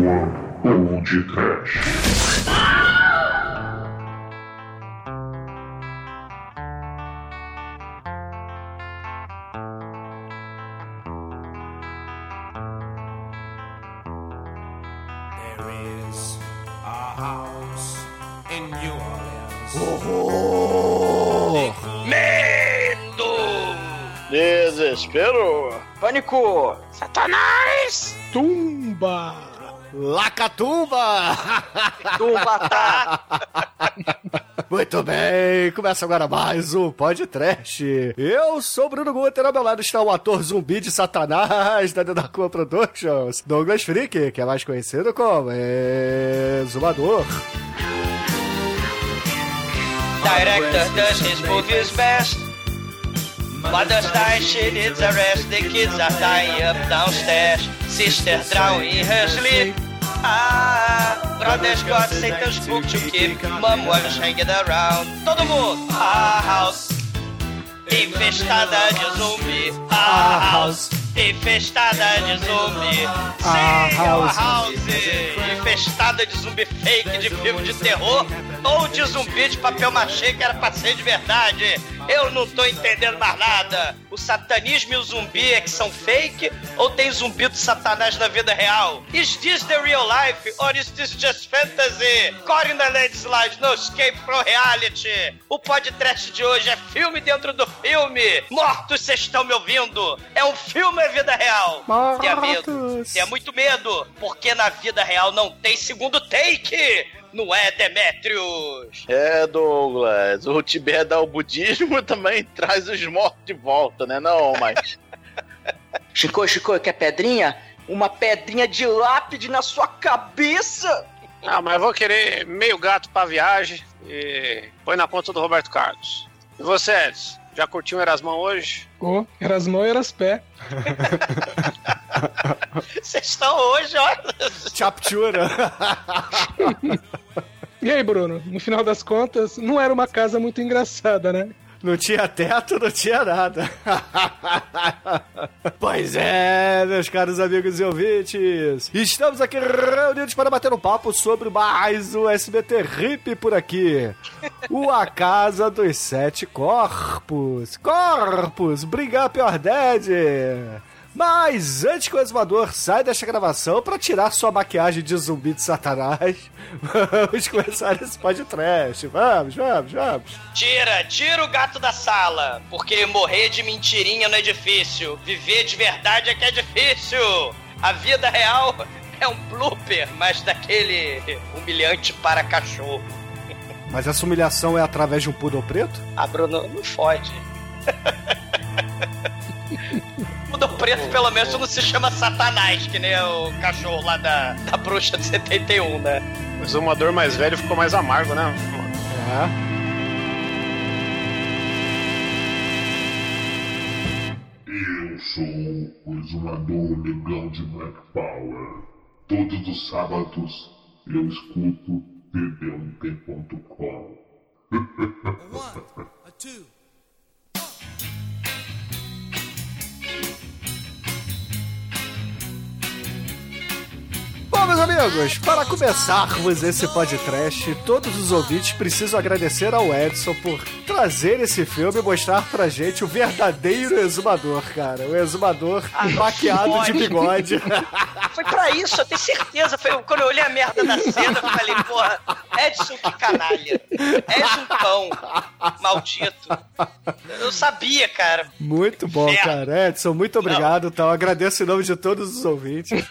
One Old Trash. There is a house in New Orleans. Horror! Medo! Desespero. Pânico! Satanás! Tumba! Lacatumba! Tumbatá! Muito bem, começa agora mais um podcast. Eu sou Bruno Guter, ao meu lado está o ator zumbi de Satanás da Denacua Productions, Douglas Freak, que é mais conhecido como Exumador. Director does his movies best. Mother's dying, she needs a rest. The kids are dying up downstairs. Sister drowning in her sleep. Ah, brothers got Satan's book to keep. Mom was hanging around. Todo mundo. A house infestada de zumbi. A house infestada de zumbi. Uma house infestada de zumbi fake de filme de terror ou de zumbi de papel machê que era pra ser de verdade. Eu não tô entendendo mais nada. O satanismo e o zumbi é que são fake ou tem zumbi do satanás na vida real? Is this the real life or is this just fantasy? Corre na landslide, no escape from reality. O podcast de hoje é filme dentro do filme. Mortos, vocês estão me ouvindo? É um filme, é vida real. Tenha medo. Mortos. Tenha muito medo, porque na vida real não tem segundo take. Não é, Demetrius? É, Douglas. O Tibete ao budismo também traz os mortos de volta, né? Não, mas. Chico, Chico, quer pedrinha? Uma pedrinha de lápide na sua cabeça? Ah, mas eu vou querer meio gato pra viagem e põe na conta do Roberto Carlos. E você, Edson? Já curtiu o Erasmão hoje? Ô, era as mãos e era as pés. Vocês estão hoje, olha. Chaptura. E aí, Bruno? No final das contas, não era uma casa muito engraçada, né? Não tinha teto, não tinha nada. pois é, meus caros amigos e ouvintes. Estamos aqui reunidos para bater um papo sobre mais um SBT RIP por aqui. O A Casa dos Sete Corpos. Corpos, Bring Up Your Dead. Mas antes que o exumador saia desta gravação para tirar sua maquiagem de zumbi de satanás, vamos começar esse podcast. Vamos, vamos, vamos. Tira, tira o gato da sala. Porque morrer de mentirinha não é difícil. Viver de verdade é que é difícil. A vida real é um blooper, mas daquele humilhante para cachorro. Mas essa humilhação é através de um poodle preto? Ah, Bruno, não fode. O do preto, pelo menos, não se chama Satanás, que nem o cachorro lá da, da bruxa de 71, né? O exumador mais velho ficou mais amargo, né? É. Eu sou o exumador negão de Black Power. Todos os sábados eu escuto td1t.com. A two. Bom, meus amigos, para começarmos esse podcast, todos os ouvintes precisam agradecer ao Edson por trazer esse filme e mostrar pra gente o verdadeiro exumador, cara. O exumador maquiado de bigode. Foi pra isso, eu tenho certeza. Foi quando eu olhei a merda da cena, eu falei, porra, Edson, que canalha. Edson cão, maldito. Eu sabia, cara. Muito bom, cara. Edson, muito obrigado. Então, agradeço em nome de todos os ouvintes.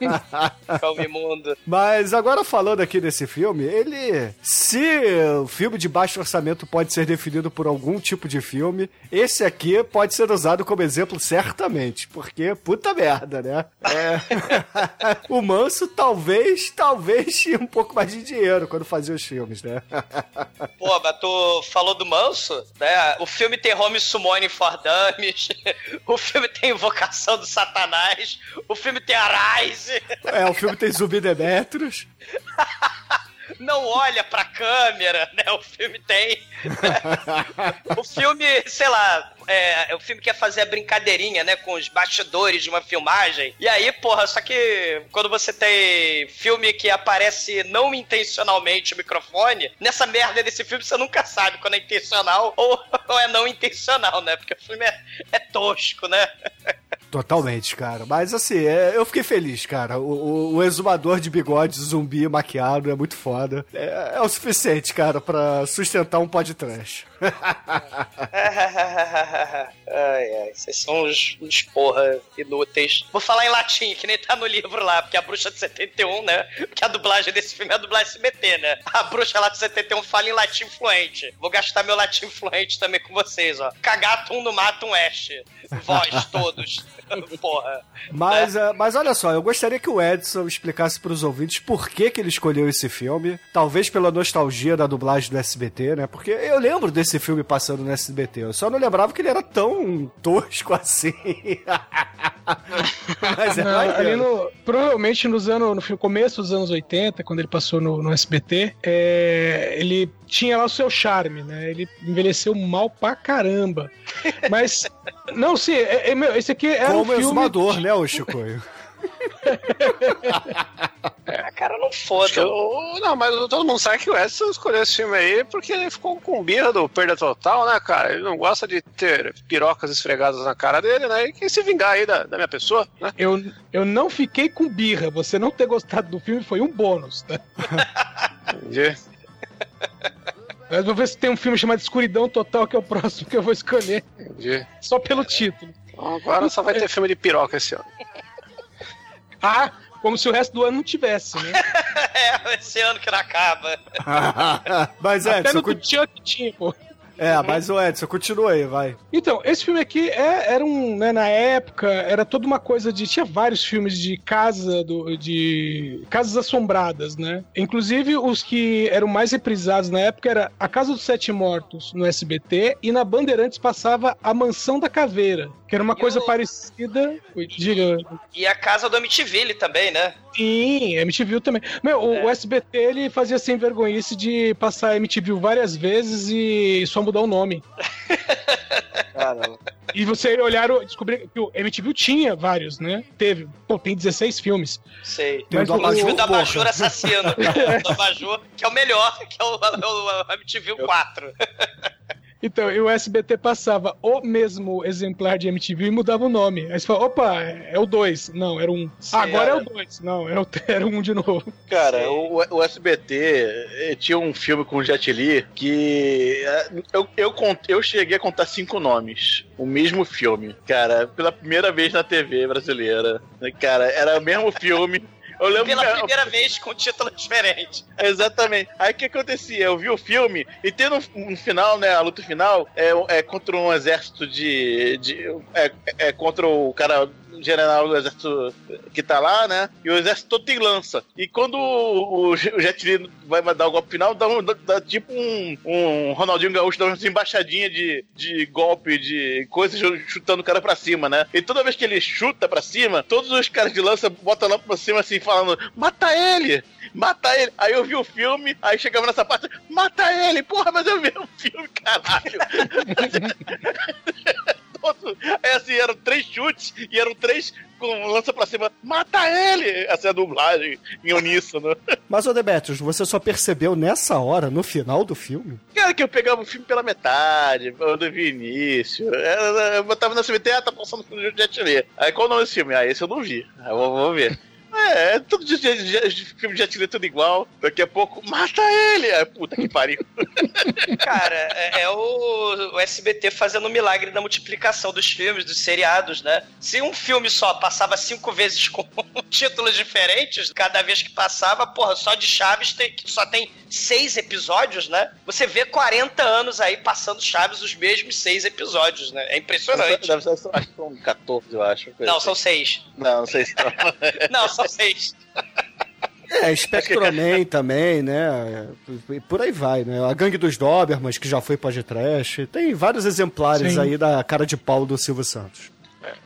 Imundo. Mas agora falando aqui desse filme, ele. Se o filme de baixo orçamento pode ser definido por algum tipo de filme, esse aqui pode ser usado como exemplo certamente. Porque, puta merda, né? É. o Manso talvez, talvez tinha um pouco mais de dinheiro quando fazia os filmes, né? Pô, mas tu falou do Manso, né? O filme tem Home Summoning for Dummies, o filme tem Invocação do Satanás, o filme tem Arise, É, o filme tem Zumbi Demetrius. não olha pra câmera, né? O filme tem. o filme, sei lá, é, o filme quer fazer a brincadeirinha, né? Com os bastidores de uma filmagem. E aí, porra, só que quando você tem filme que aparece não intencionalmente o microfone, nessa merda desse filme você nunca sabe quando é intencional ou, ou é não intencional, né? Porque o filme é, é tosco, né? Totalmente, cara. Mas assim, é, eu fiquei feliz, cara. O, o, o exumador de bigode zumbi maquiado é muito foda. É, é o suficiente, cara, pra sustentar um podcast. ai, ai, vocês são uns, uns porra inúteis. Vou falar em latim, que nem tá no livro lá, porque a bruxa de 71, né? Porque a dublagem desse filme é a dublagem SBT, né? A bruxa lá de 71 fala em latim fluente. Vou gastar meu latim fluente também com vocês, ó. Cagatum no matum Ash. Vós todos. Porra. Mas, uh, mas olha só, eu gostaria que o Edson explicasse para os ouvintes por que, que ele escolheu esse filme. Talvez pela nostalgia da dublagem do SBT, né? Porque eu lembro desse filme passando no SBT. Eu só não lembrava que ele era tão tosco assim. mas é não, ali no, Provavelmente nos anos, no começo dos anos 80, quando ele passou no, no SBT, é, ele tinha lá o seu charme, né? Ele envelheceu mal pra caramba. Mas, não, sim, é, é, meu, esse aqui era um filme... exumador, né, o Chicoio? é, cara, não foda. Eu, não, mas todo mundo sabe que o Edson escolheu esse filme aí porque ele ficou com birra do Perda Total, né, cara? Ele não gosta de ter pirocas esfregadas na cara dele, né? E quem se vingar aí da, da minha pessoa, né? Eu, eu não fiquei com birra. Você não ter gostado do filme foi um bônus, tá? Entendi. Mas vou ver se tem um filme chamado Escuridão Total, que é o próximo que eu vou escolher. Entendi. Só pelo título. Agora só vai ter filme de piroca esse ano. Ah, como se o resto do ano não tivesse, né? é, esse ano que não acaba. Mas é, Até no cu... Chuck tinha, pô. É, mas o Edson, continua aí, vai. Então, esse filme aqui é, era um, né, na época, era toda uma coisa de. Tinha vários filmes de casa, do, de casas assombradas, né? Inclusive, os que eram mais reprisados na época era A Casa dos Sete Mortos no SBT e na Bandeirantes passava A Mansão da Caveira, que era uma e coisa o... parecida. Diga. E a casa do Amityville também, né? Sim, MTV também. Meu, é. o, SBT ele fazia sem vergonhice de passar MTV várias vezes e só mudar o nome. Caramba. E você olhar, descobrir que o MTV tinha vários, né? Teve. Pô, tem 16 filmes. Sei. Tem o Abajur da Abajur Assassino. o Abajur, que é o melhor, que é o, o, o MTV 4. Então, e o SBT passava o mesmo exemplar de MTV e mudava o nome. Aí você fala, opa, é o 2. Não, era um. Ah, agora é o 2. Não, era o, era um de novo. Cara, o, o, SBT eh, tinha um filme com o Jet Li que eh, eu, eu, eu cheguei a contar cinco nomes. O mesmo filme, cara, pela primeira vez na TV brasileira. Cara, era o mesmo filme. Eu lembro Pela que... primeira vez com título diferente. Exatamente. Aí o que acontecia? Eu vi o filme e tem no, no final, né? A luta final é, é contra um exército de. de é, é contra o cara general do exército que tá lá, né? E o exército todo tem lança. E quando o, o Jet Li vai dar o golpe final, dá, um, dá, dá tipo um, um, Ronaldinho Gaúcho, dá uma embaixadinha de, de golpe, de coisas chutando o cara pra cima, né? E toda vez que ele chuta pra cima, todos os caras de lança botam lá pra cima assim, falando: mata ele! Mata ele! Aí eu vi o filme, aí chegava nessa parte, mata ele! Porra, mas eu vi o filme, caralho! chutes e eram três com lança pra cima. Mata ele! Essa é a dublagem em uníssono. Mas, ô Demetrius, você só percebeu nessa hora, no final do filme? Cara, que eu pegava o filme pela metade, eu não vi início. Eu botava na CBT, ah, tá passando o Jet Li. Aí qual o nome desse filme? Ah, esse eu não vi. Eu vou ver. É, tudo de, de, de, filme de atira tudo igual. Daqui a pouco, mata ele! É, puta que pariu. Cara, é, é o, o, SBT fazendo o milagre da multiplicação dos filmes, dos seriados, né? Se um filme só passava cinco vezes com títulos diferentes, cada vez que passava, porra, só de Chaves tem, só tem seis episódios, né? Você vê 40 anos aí passando Chaves os mesmos seis episódios, né? É impressionante. Deve ser, acho que são 14, eu acho. Não, assim. são seis. Não, não sei se Não, são seis. É, Spectroman também, né? E por aí vai, né? A Gangue dos Dobermans, que já foi podcast. Tem vários exemplares Sim. aí da cara de pau do Silvio Santos.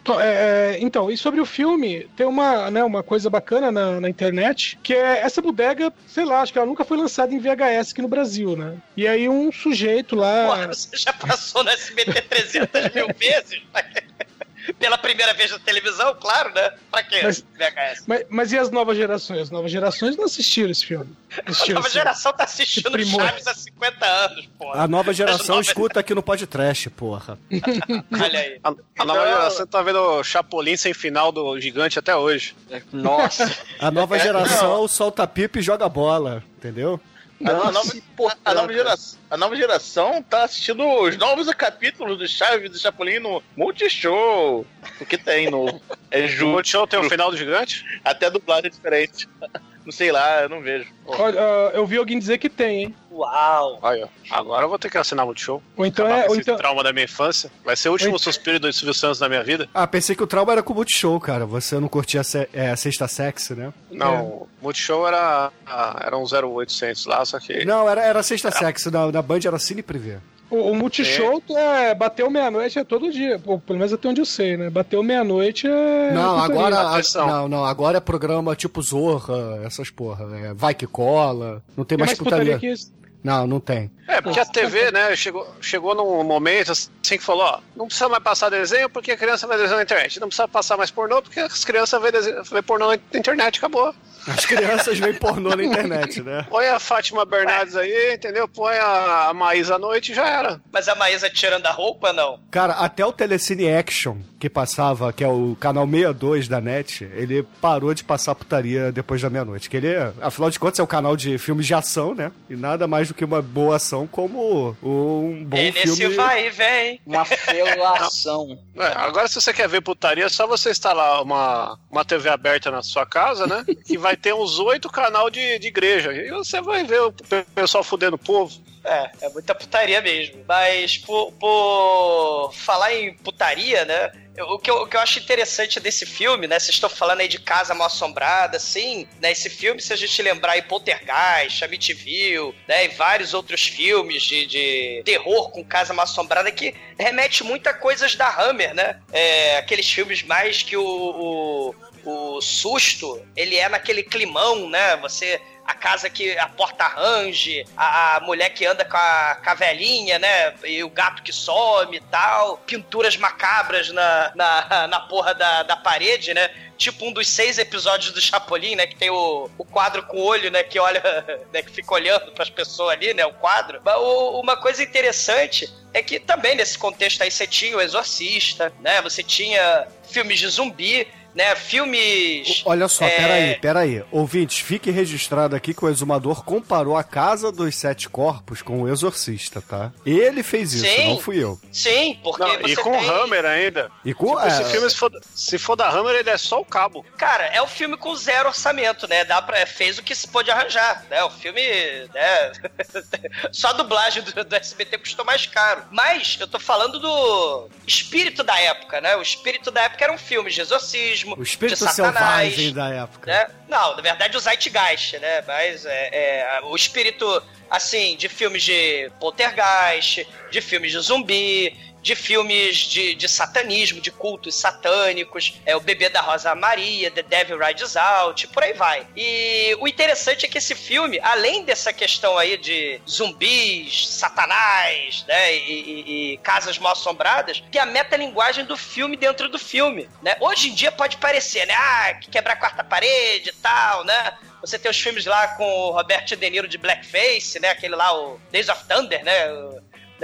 Então, é, é, então, e sobre o filme, tem uma, né, uma coisa bacana na, na internet, que é essa bodega, sei lá, acho que ela nunca foi lançada em VHS aqui no Brasil, né? E aí um sujeito lá. Porra, você já passou no SBT 300 mil vezes? Pela primeira vez na televisão, claro, né? Pra quê? Mas- VHS. Mas, mas e as novas gerações? As novas gerações não assistiram esse filme. A Assistiram nova esse- geração tá assistindo. Chaves há 50 anos, porra. A nova geração As novas- escuta aqui no podcast, porra. Olha aí. A, a nova Não. geração tá vendo o Chapolin sem final do gigante até hoje. Nossa. A nova geração solta pipa e joga bola, entendeu? A, a Nossa, nova, a, a nova geração, a nova geração tá assistindo os novos capítulos do Chaves e do Chapolin no Multishow. O que tem novo? É. Multishow tem o final do gigante? Até a dublagem é diferente. Não sei lá, eu não vejo. Olha, ah, eu vi alguém dizer que tem, hein? Uau. Aí, ó. Agora eu vou ter que assinar o Multishow. Ou então Acabar é. Ou esse então, trauma da minha infância. Vai ser o último Oi. suspiro do Silvio Santos na minha vida. Ah, pensei que o trauma era com o Multishow, cara. Você não curtia a, se- é, a sexta sexy, né? Não, o Multishow era, ah, era um 0800 lá, só que... Não, era, era sexta sexy. Na, na Band era Cine Privé. O, o Multishow é, bateu meia-noite é todo dia. Pô, pelo menos até onde eu sei, né? Bateu meia-noite é. Não, agora. a- não, não, agora é programa tipo Zorra, essas porra. é, vai que cola. Não tem Tem mais mais putaria putaria. Não, não tem. É, porque a TV, né, chegou, chegou num momento assim que falou, ó, não precisa mais passar desenho porque a criança vai desenho na internet. Não precisa passar mais pornô porque as crianças vão ver pornô na internet, acabou. As crianças veem pornô na internet, né? Põe a Fátima Bernardes aí, entendeu? Põe a, a Maísa à noite e já era. Mas a Maísa tirando a roupa, não? Cara, até o Telecine Action, que passava, que é o canal 62 da NET, ele parou de passar putaria depois da meia-noite. Que ele, é, afinal de contas, é um canal de filmes de ação, né? E nada mais do que uma boa ação como um bom e nesse filme. vai e vem. Uma felação. É, agora, se você quer ver putaria, é só você instalar uma, uma TV aberta na sua casa, né? Que vai ter uns oito canal de, de igreja. E você vai ver o pe- pessoal fudendo o povo. É, é muita putaria mesmo. Mas por, por falar em putaria, né? O que, eu, o que eu acho interessante desse filme, né? Vocês estão falando aí de Casa Mal Assombrada, sim, né? Esse filme, se a gente lembrar aí Poltergeist, Amityville, né? E vários outros filmes de, de terror com Casa Mal Assombrada que remete muito a coisas da Hammer, né? É, aqueles filmes mais que o, o, o susto, ele é naquele climão, né? Você a casa que a porta range, a, a mulher que anda com a, com velhinha, né? E o gato que some e tal, pinturas macabras na, na, na porra da, da parede, né? Tipo um dos seis episódios do Chapolin, né? Que tem o, o quadro com o olho, né? Que olha, né? Que fica olhando pras pessoas ali, né? O quadro. Mas o- uma coisa interessante é que também nesse contexto aí você tinha o Exorcista, né? Você tinha filmes de zumbi, né? Filmes. Olha só, É. peraí, peraí. Ouvintes, fique registrado aqui que o exumador comparou a Casa dos Sete Corpos com o Exorcista, tá? Ele fez isso, Sim. não fui eu. Sim, porque Não, você e com tem... Hammer ainda. E com. Tipo, esse é, filme, se for, se for da Hammer, ele é só o cabo. Cara, é um filme com zero orçamento, né? Dá pra, fez o que se pôde arranjar, né? O filme, né? Só a dublagem do, do SBT custou mais caro. Mas eu tô falando do espírito da época, né? O espírito da época era um filme de exorcismo, o espírito de satanás, selvagem da época. né? Não, na verdade o Zeitgeist, né? Mas é, é, o espírito, assim, de filmes de poltergeist, de filmes de zumbi, de filmes de, de satanismo, de cultos satânicos, é o Bebê da Rosa Maria, The Devil Rides Out, por aí vai. E o interessante é que esse filme, além dessa questão aí de zumbis, satanás, né, e, e- e casas mal assombradas, tem a metalinguagem do filme dentro do filme, né? Hoje em dia pode parecer, né, ah, que quebrar a quarta parede e tal, né? Você tem os filmes lá com o Robert De Niro de Blackface, né? Aquele lá, o Days of Thunder, né?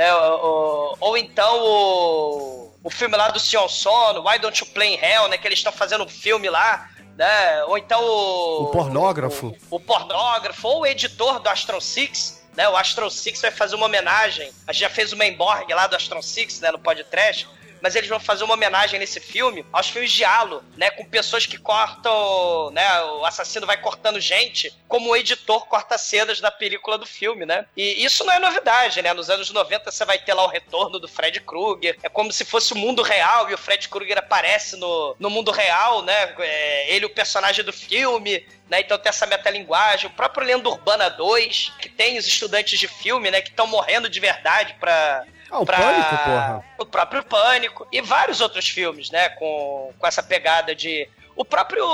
Né, o- o- ou então o, o filme lá do Sion Sono, Why Don't You Play in Hell, né? Que eles estão fazendo um filme lá, né? Ou então o... O pornógrafo. O, o pornógrafo, ou o editor do Astron Six, né? O Astron Six vai fazer uma homenagem. A gente já fez uma Emborg lá do Astron Six, né? No podcast. Mas eles vão fazer uma homenagem nesse filme aos filmes de Halo, né? Com pessoas que cortam, né? O assassino vai cortando gente, como o editor corta cenas da película do filme, né? E isso não é novidade, né? Nos anos 90 você vai ter lá o retorno do Fred Krueger. É como se fosse o mundo real e o Fred Krueger aparece no, no mundo real, né? É, ele, o personagem do filme, né? Então tem essa metalinguagem. O próprio Lenda Urbana 2, que tem os estudantes de filme, né? Que estão morrendo de verdade pra Ah, o pra- Pânico, porra. O próprio Pânico e vários outros filmes, né? Com, com essa pegada de. O próprio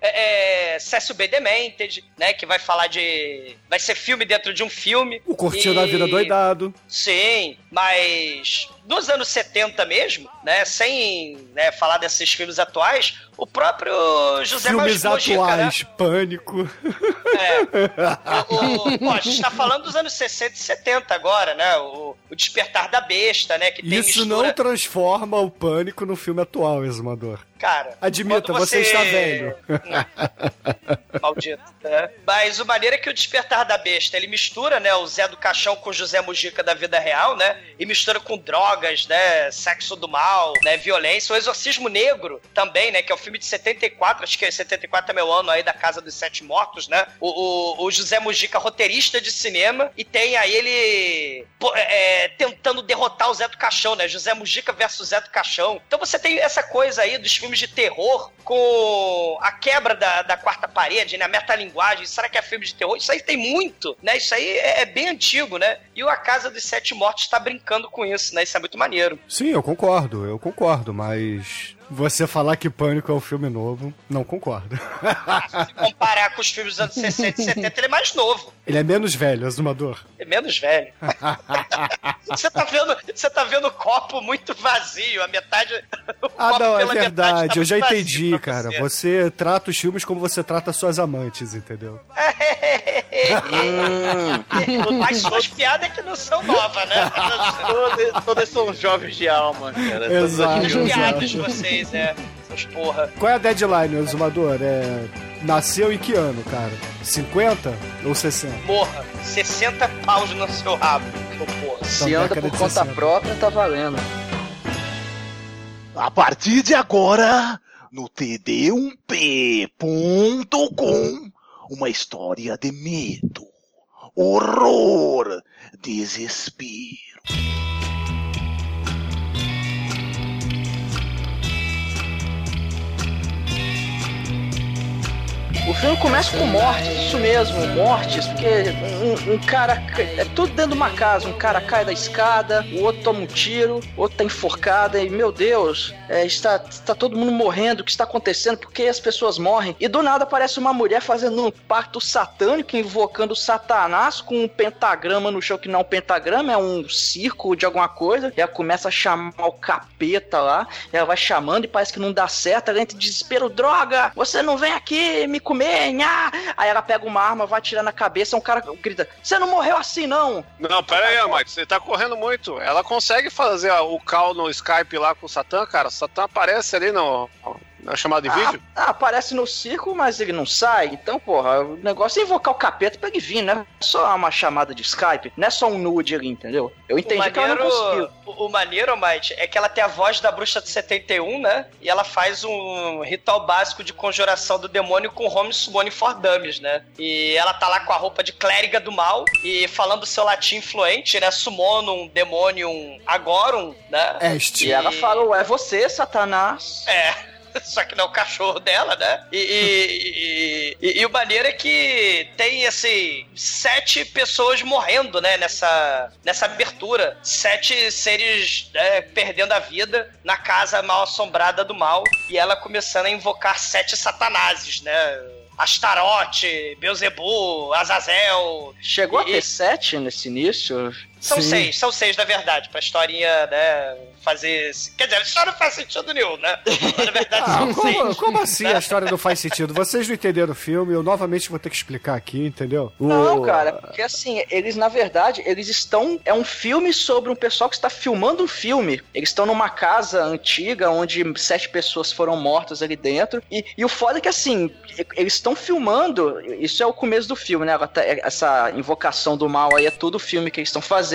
é, é, Cécio B. Demented, né? Que vai falar de. Vai ser filme dentro de um filme. O Curtindo E- a Vida Doidado. Sim, mas nos anos 70 mesmo, né? Sem né, falar desses filmes atuais, o próprio José Filmes Mojica, né? atuais, Pânico. É. O, o- pô, a gente tá falando dos anos 60 e 70 agora, né? O, o Despertar da Besta, né? Que Isso mistura... não transforma o Pânico no filme atual, Exumador. Cara, Admita, quando você está velho. Maldito. né? Mas o maneiro é que o Despertar da Besta, ele mistura, né, o Zé do Caixão com o José Mujica da vida real, né? E mistura com drogas, né? Sexo do mal, né? Violência. O Exorcismo Negro também, né? Que é o filme de 74, acho que é 74 é meu ano aí da Casa dos Sete Mortos, né? O, o, o José Mujica, roteirista de cinema, e tem aí ele pô, é, tentando derrotar o Zé do Caixão, né? José Mujica versus Zé do Caixão. Então você tem essa coisa aí dos filmes de terror com a quebra da, da quarta parede, né? A metalinguagem. Será que é filme de terror? Isso aí tem muito, né? Isso aí é, é bem antigo, né? E o A Casa dos Sete Mortos tá brincando com isso, né? Isso é muito maneiro. Sim, eu concordo, eu concordo, mas você falar que Pânico é um filme novo, não concordo. Se comparar com os filmes dos anos 60 e 70, ele é mais novo. Ele é menos velho, Azumador. É menos velho. Você tá vendo, você tá vendo o copo muito vazio, a metade. Ah, não, é tá verdade, eu já entendi, cara. você. Você trata os filmes como você trata suas amantes, entendeu? As suas piadas é que não são novas, né? Todas, todas são jovens de alma, cara. Exato. As piadas de vocês, é. Seus porra. Qual é a deadline, Azumador? É... Nasceu em que ano, cara? 50 ou 60? Morra. 60 paus no seu rabo. Seu porra. Se anda por conta 60. própria, tá valendo. A partir de agora, no td1p.com, uma história de medo, horror, desespero. O filme começa com mortes, isso mesmo, mortes, porque um, um cara. É tudo dentro de uma casa. Um cara cai da escada, o outro toma um tiro, o outro tá enforcado, e meu Deus, é, está, está todo mundo morrendo, o que está acontecendo? Por que as pessoas morrem? E do nada aparece uma mulher fazendo um pacto satânico, invocando Satanás com um pentagrama no chão, que não é um pentagrama, é um círculo de alguma coisa. E ela começa a chamar o capeta lá, ela vai chamando e parece que não dá certo, ela entra em desespero, droga, você não vem aqui me comer, nha! Aí ela pega uma arma, vai atirar na cabeça, um cara grita, você não morreu assim não! Não, pera aí, Mike, você tá correndo muito. Ela consegue fazer o call no Skype lá com o Satã, cara. O Satã aparece ali no, na chamada de Ah, vídeo. ah, aparece no círculo, mas ele não sai. Então, porra, o negócio é invocar o capeta pra ele vir, né? Só uma chamada de Skype, não é só um nude ali, entendeu? Eu entendi o que ela não maneiro, conseguiu. o, o maneiro, Mike, é que ela tem a voz da bruxa de 71, né? E ela faz um ritual básico de conjuração do demônio com Home Summoning for Dummies, né? E ela tá lá com a roupa de clériga do mal e falando seu latim fluente, né? Summonum, demonium, agorum, né? Este. E ela falou, é você, Satanás. É. Só que não é o cachorro dela, né? E, e, e- e o maneiro é que tem, assim, sete pessoas morrendo, né? Nessa, nessa abertura. Sete seres né, perdendo a vida na casa mal assombrada do mal. E ela começando a invocar sete satanases, né? Astarote, Beuzebu, Azazel. Chegou a E- ter sete nesse início? São Sim. seis, são seis, na verdade, pra historinha, né, fazer... Quer dizer, a história não faz sentido nenhum, né? Mas, na verdade, Ah, são como, seis. como assim a história não faz sentido? Vocês não entenderam o filme, eu novamente vou ter que explicar aqui, entendeu? O- Não, cara, porque assim, eles na verdade, eles estão. É um filme sobre um pessoal que está filmando um filme. Eles estão numa casa antiga onde sete pessoas foram mortas ali dentro. E, e o foda é que assim, eles estão filmando. Isso é o começo do filme, né? Essa invocação do mal aí é todo o filme que eles estão fazendo.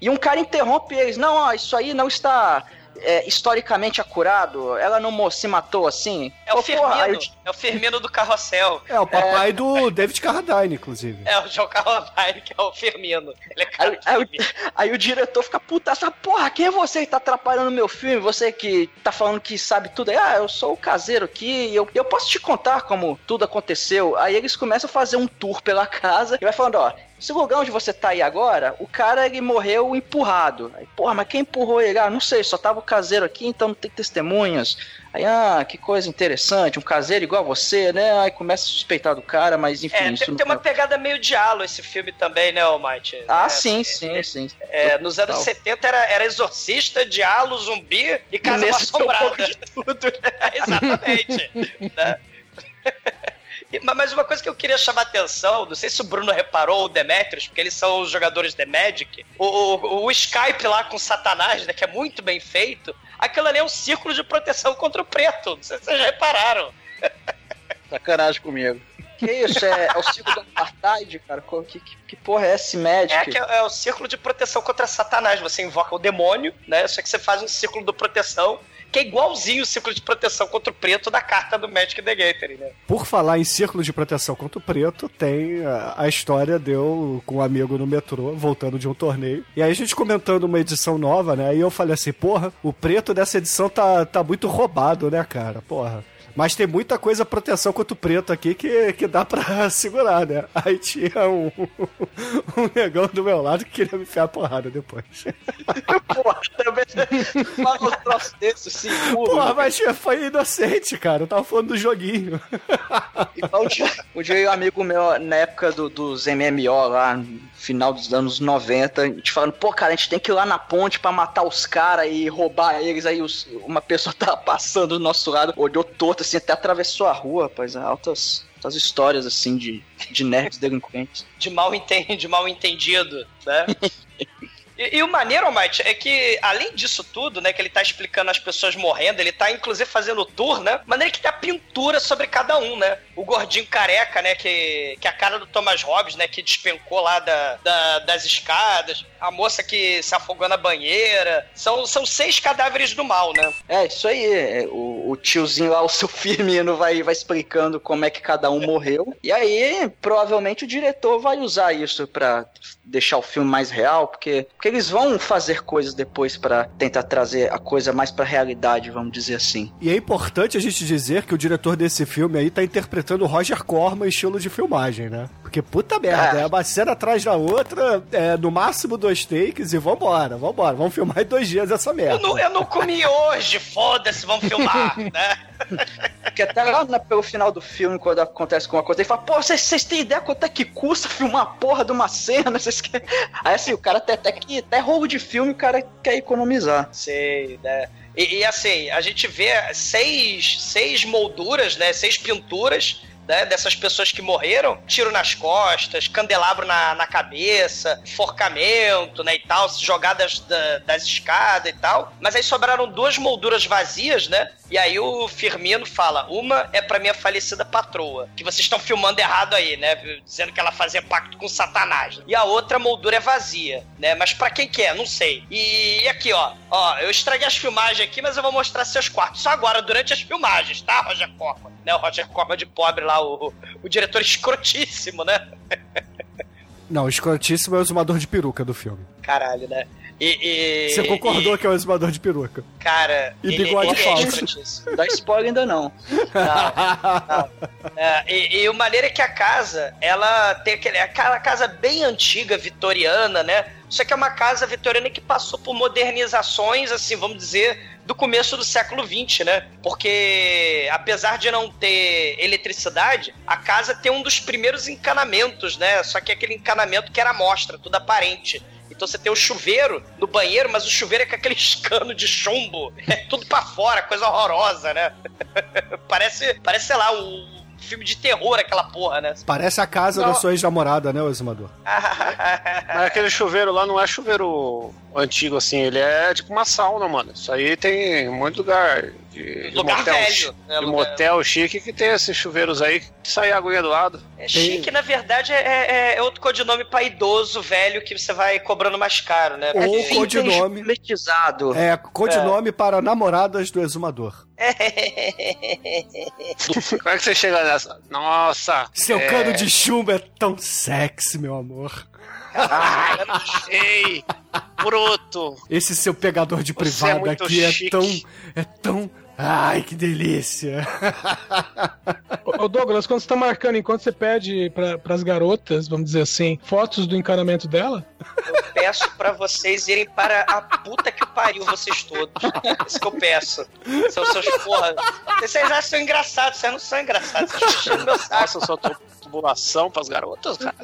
E um cara interrompe eles: Não, ó, isso aí não está. é, historicamente acurado, ela não se matou assim. É o Pô, porra, Firmino, é o Firmino do Carrossel. É o papai do David Carradine, inclusive. É o João Carrovaire, que é o Firmino. Ele é Aí, aí o- aí o diretor fica, puta, essa porra, quem é você que tá atrapalhando meu filme? Você que tá falando que sabe tudo aí, ah, eu sou o caseiro aqui, e eu, eu posso te contar como tudo aconteceu. Aí eles começam a fazer um tour pela casa e vai falando, ó, esse lugar onde você tá aí agora, o cara ele morreu empurrado. Aí, porra, mas quem empurrou ele? Ah, não sei, só tava o caseiro aqui, então não tem testemunhas. Aí, ah, que coisa interessante, um caseiro igual a você, né? Aí começa a suspeitar do cara, mas enfim. É, isso tem, não tem uma é- pegada meio diálogo esse filme também, né, Almighty? Ah, É, sim, sim, sim. É, nos anos Total. 70 era, era exorcista, diálogo, zumbi e casa tem um assombrada. de tudo. Exatamente. né? Ma- Mas uma coisa que eu queria chamar a atenção, não sei se o Bruno reparou, o Demetrius, porque eles são os jogadores de Magic, o, o- o Skype lá com Satanás, né, que é muito bem feito, aquilo ali é um círculo de proteção contra o preto. Não sei se vocês repararam. Sacanagem comigo. Que isso? É, é o ciclo do apartheid, cara? Que, que, que porra é esse Magic? É, que é, é o círculo de proteção contra Satanás. Você invoca o demônio, né? Só que você faz um círculo de proteção que é igualzinho o círculo de proteção contra o preto da carta do Magic the Gathering, né? Por falar em círculo de proteção contra o preto, tem a, a história deu com um amigo no metrô, voltando de um torneio. E aí a gente comentando uma edição nova, né? E eu falei assim, porra, o preto dessa edição tá, tá muito roubado, né, cara? Porra. Mas tem muita coisa proteção contra o preto aqui que, que dá pra segurar, né? Aí tinha um, um negão do meu lado que queria me enfiar a porrada depois. Porra, também fala um troço desse, sim. Porra, mas foi inocente, cara. Eu tava falando do joguinho. Igual um dia, um dia um amigo meu, na época do- dos MMO lá, final dos anos 90, a gente falando, pô, cara, a gente tem que ir lá na ponte pra matar os caras e roubar eles. Aí os- uma pessoa tava passando do nosso lado, olhou torto assim, até atravessou a rua, rapaz. Altas, altas histórias assim de, de nerds delinquentes. De mal, enten- de mal entendido, né? E, e o maneiro, Almighty, é que, além disso tudo, né, que ele tá explicando as pessoas morrendo, ele tá, inclusive, fazendo o tour, né? Maneiro que tem a pintura sobre cada um, né? O gordinho careca, né, que, que é a cara do Thomas Hobbes, né, que despencou lá da, da- das escadas. A moça que se afogou na banheira. São, são seis cadáveres do mal, né? É, isso aí. é, o, o tiozinho lá, o seu Firmino, vai, vai explicando como é que cada um morreu. E aí, provavelmente, o diretor vai usar isso pra deixar o filme mais real, porque, porque eles vão fazer coisas depois pra tentar trazer a coisa mais pra realidade, vamos dizer assim. E é importante a gente dizer que o diretor desse filme aí tá interpretando o Roger Corman estilo de filmagem, né? Porque puta merda, Ah. é uma cena atrás da outra, é no máximo dois takes e vambora, vambora. Vamos filmar em dois dias essa Eu merda. não, eu não comi hoje, foda-se, vamos filmar, né? Porque até lá na- pelo final do filme, quando acontece alguma coisa, ele fala, pô, vocês têm ideia quanto é que custa filmar a porra de uma cena? Vocês querem... Aí assim, o cara até, até que até rolo de filme o cara quer economizar. Sei, né? E, e, assim, a gente vê seis, seis molduras, né? Seis pinturas. Né, dessas pessoas que morreram, tiro nas costas, candelabro na, na cabeça, enforcamento, né, e tal, jogadas da- das escadas e tal. Mas aí sobraram duas molduras vazias, né? E aí o Firmino fala: uma é pra minha falecida patroa, que vocês estão filmando errado aí, né? Dizendo que ela fazia pacto com Satanás. E a outra moldura é vazia, né? Mas pra quem que é? Não sei. E, aqui, ó. Ó, eu estraguei as filmagens aqui, mas eu vou mostrar seus quartos. Só agora, durante as filmagens, tá, Roger Corman? Né? O Roger Corman de pobre lá, o, o diretor escrotíssimo, né? Não, escrotíssimo é o exumador de peruca do filme. Caralho, né? E, e- Você concordou e- que é o exumador de peruca. Cara, E bigode ele, falso. é. Não dá spoiler ainda não. É, e, e o maneiro é que a casa, ela tem aquele, é aquela casa bem antiga, vitoriana, né? Só que é uma casa vitoriana que passou por modernizações, assim, vamos dizer, do começo do século XX, né? Porque, apesar de não ter eletricidade, a casa tem um dos primeiros encanamentos, né? Só que é aquele encanamento que era amostra, tudo aparente. Então você tem o chuveiro no banheiro, mas o chuveiro é com aquele cano de chumbo. É tudo pra fora, coisa horrorosa, né? parece, parece, sei lá, um filme de terror aquela porra, né? Parece a casa Não. da sua ex-namorada, né, o exumador? Mas aquele chuveiro lá não é chuveiro antigo assim, ele é tipo uma sauna, mano. Isso aí tem muito lugar de, de Lugar motel, velho, né, de motel chique que tem esses chuveiros aí que sai a aguinha do lado. É chique, na verdade, é, é- é outro codinome pra idoso velho que você vai cobrando mais caro, né? Ou Porque- codinome. Climatizado. É, codinome para namoradas do exumador. Como é que você chega nessa? Nossa! Seu é... cano de chumbo é tão sexy, meu amor. Ai, ei, bruto! Esse seu pegador de é privada muito aqui é chique. tão. é tão. Ai, que delícia. Ô Douglas, quando você tá marcando, enquanto você pede pra, pras garotas, vamos dizer assim, fotos do encanamento dela, Eu peço pra vocês irem para a puta que pariu, vocês todos. Isso que eu peço. São seus porra. Vocês são engraçados, vocês não são engraçados. Vocês estão enchendo meu saco. Nossa, só tubulação pras garotas, cara.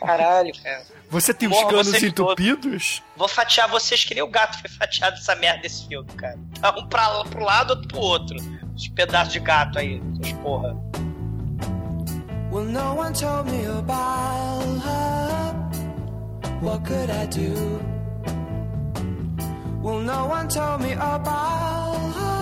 Caralho, cara. Você tem os canos entupidos? Vou fatelar vocês que nem o gato foi fatiado essa merda desse filme, cara. Tá um pra, pro lado, outro pro outro. Os pedaços de gato aí, os porra. Well, no one told me about her. What could I do? Well, no one told me about her.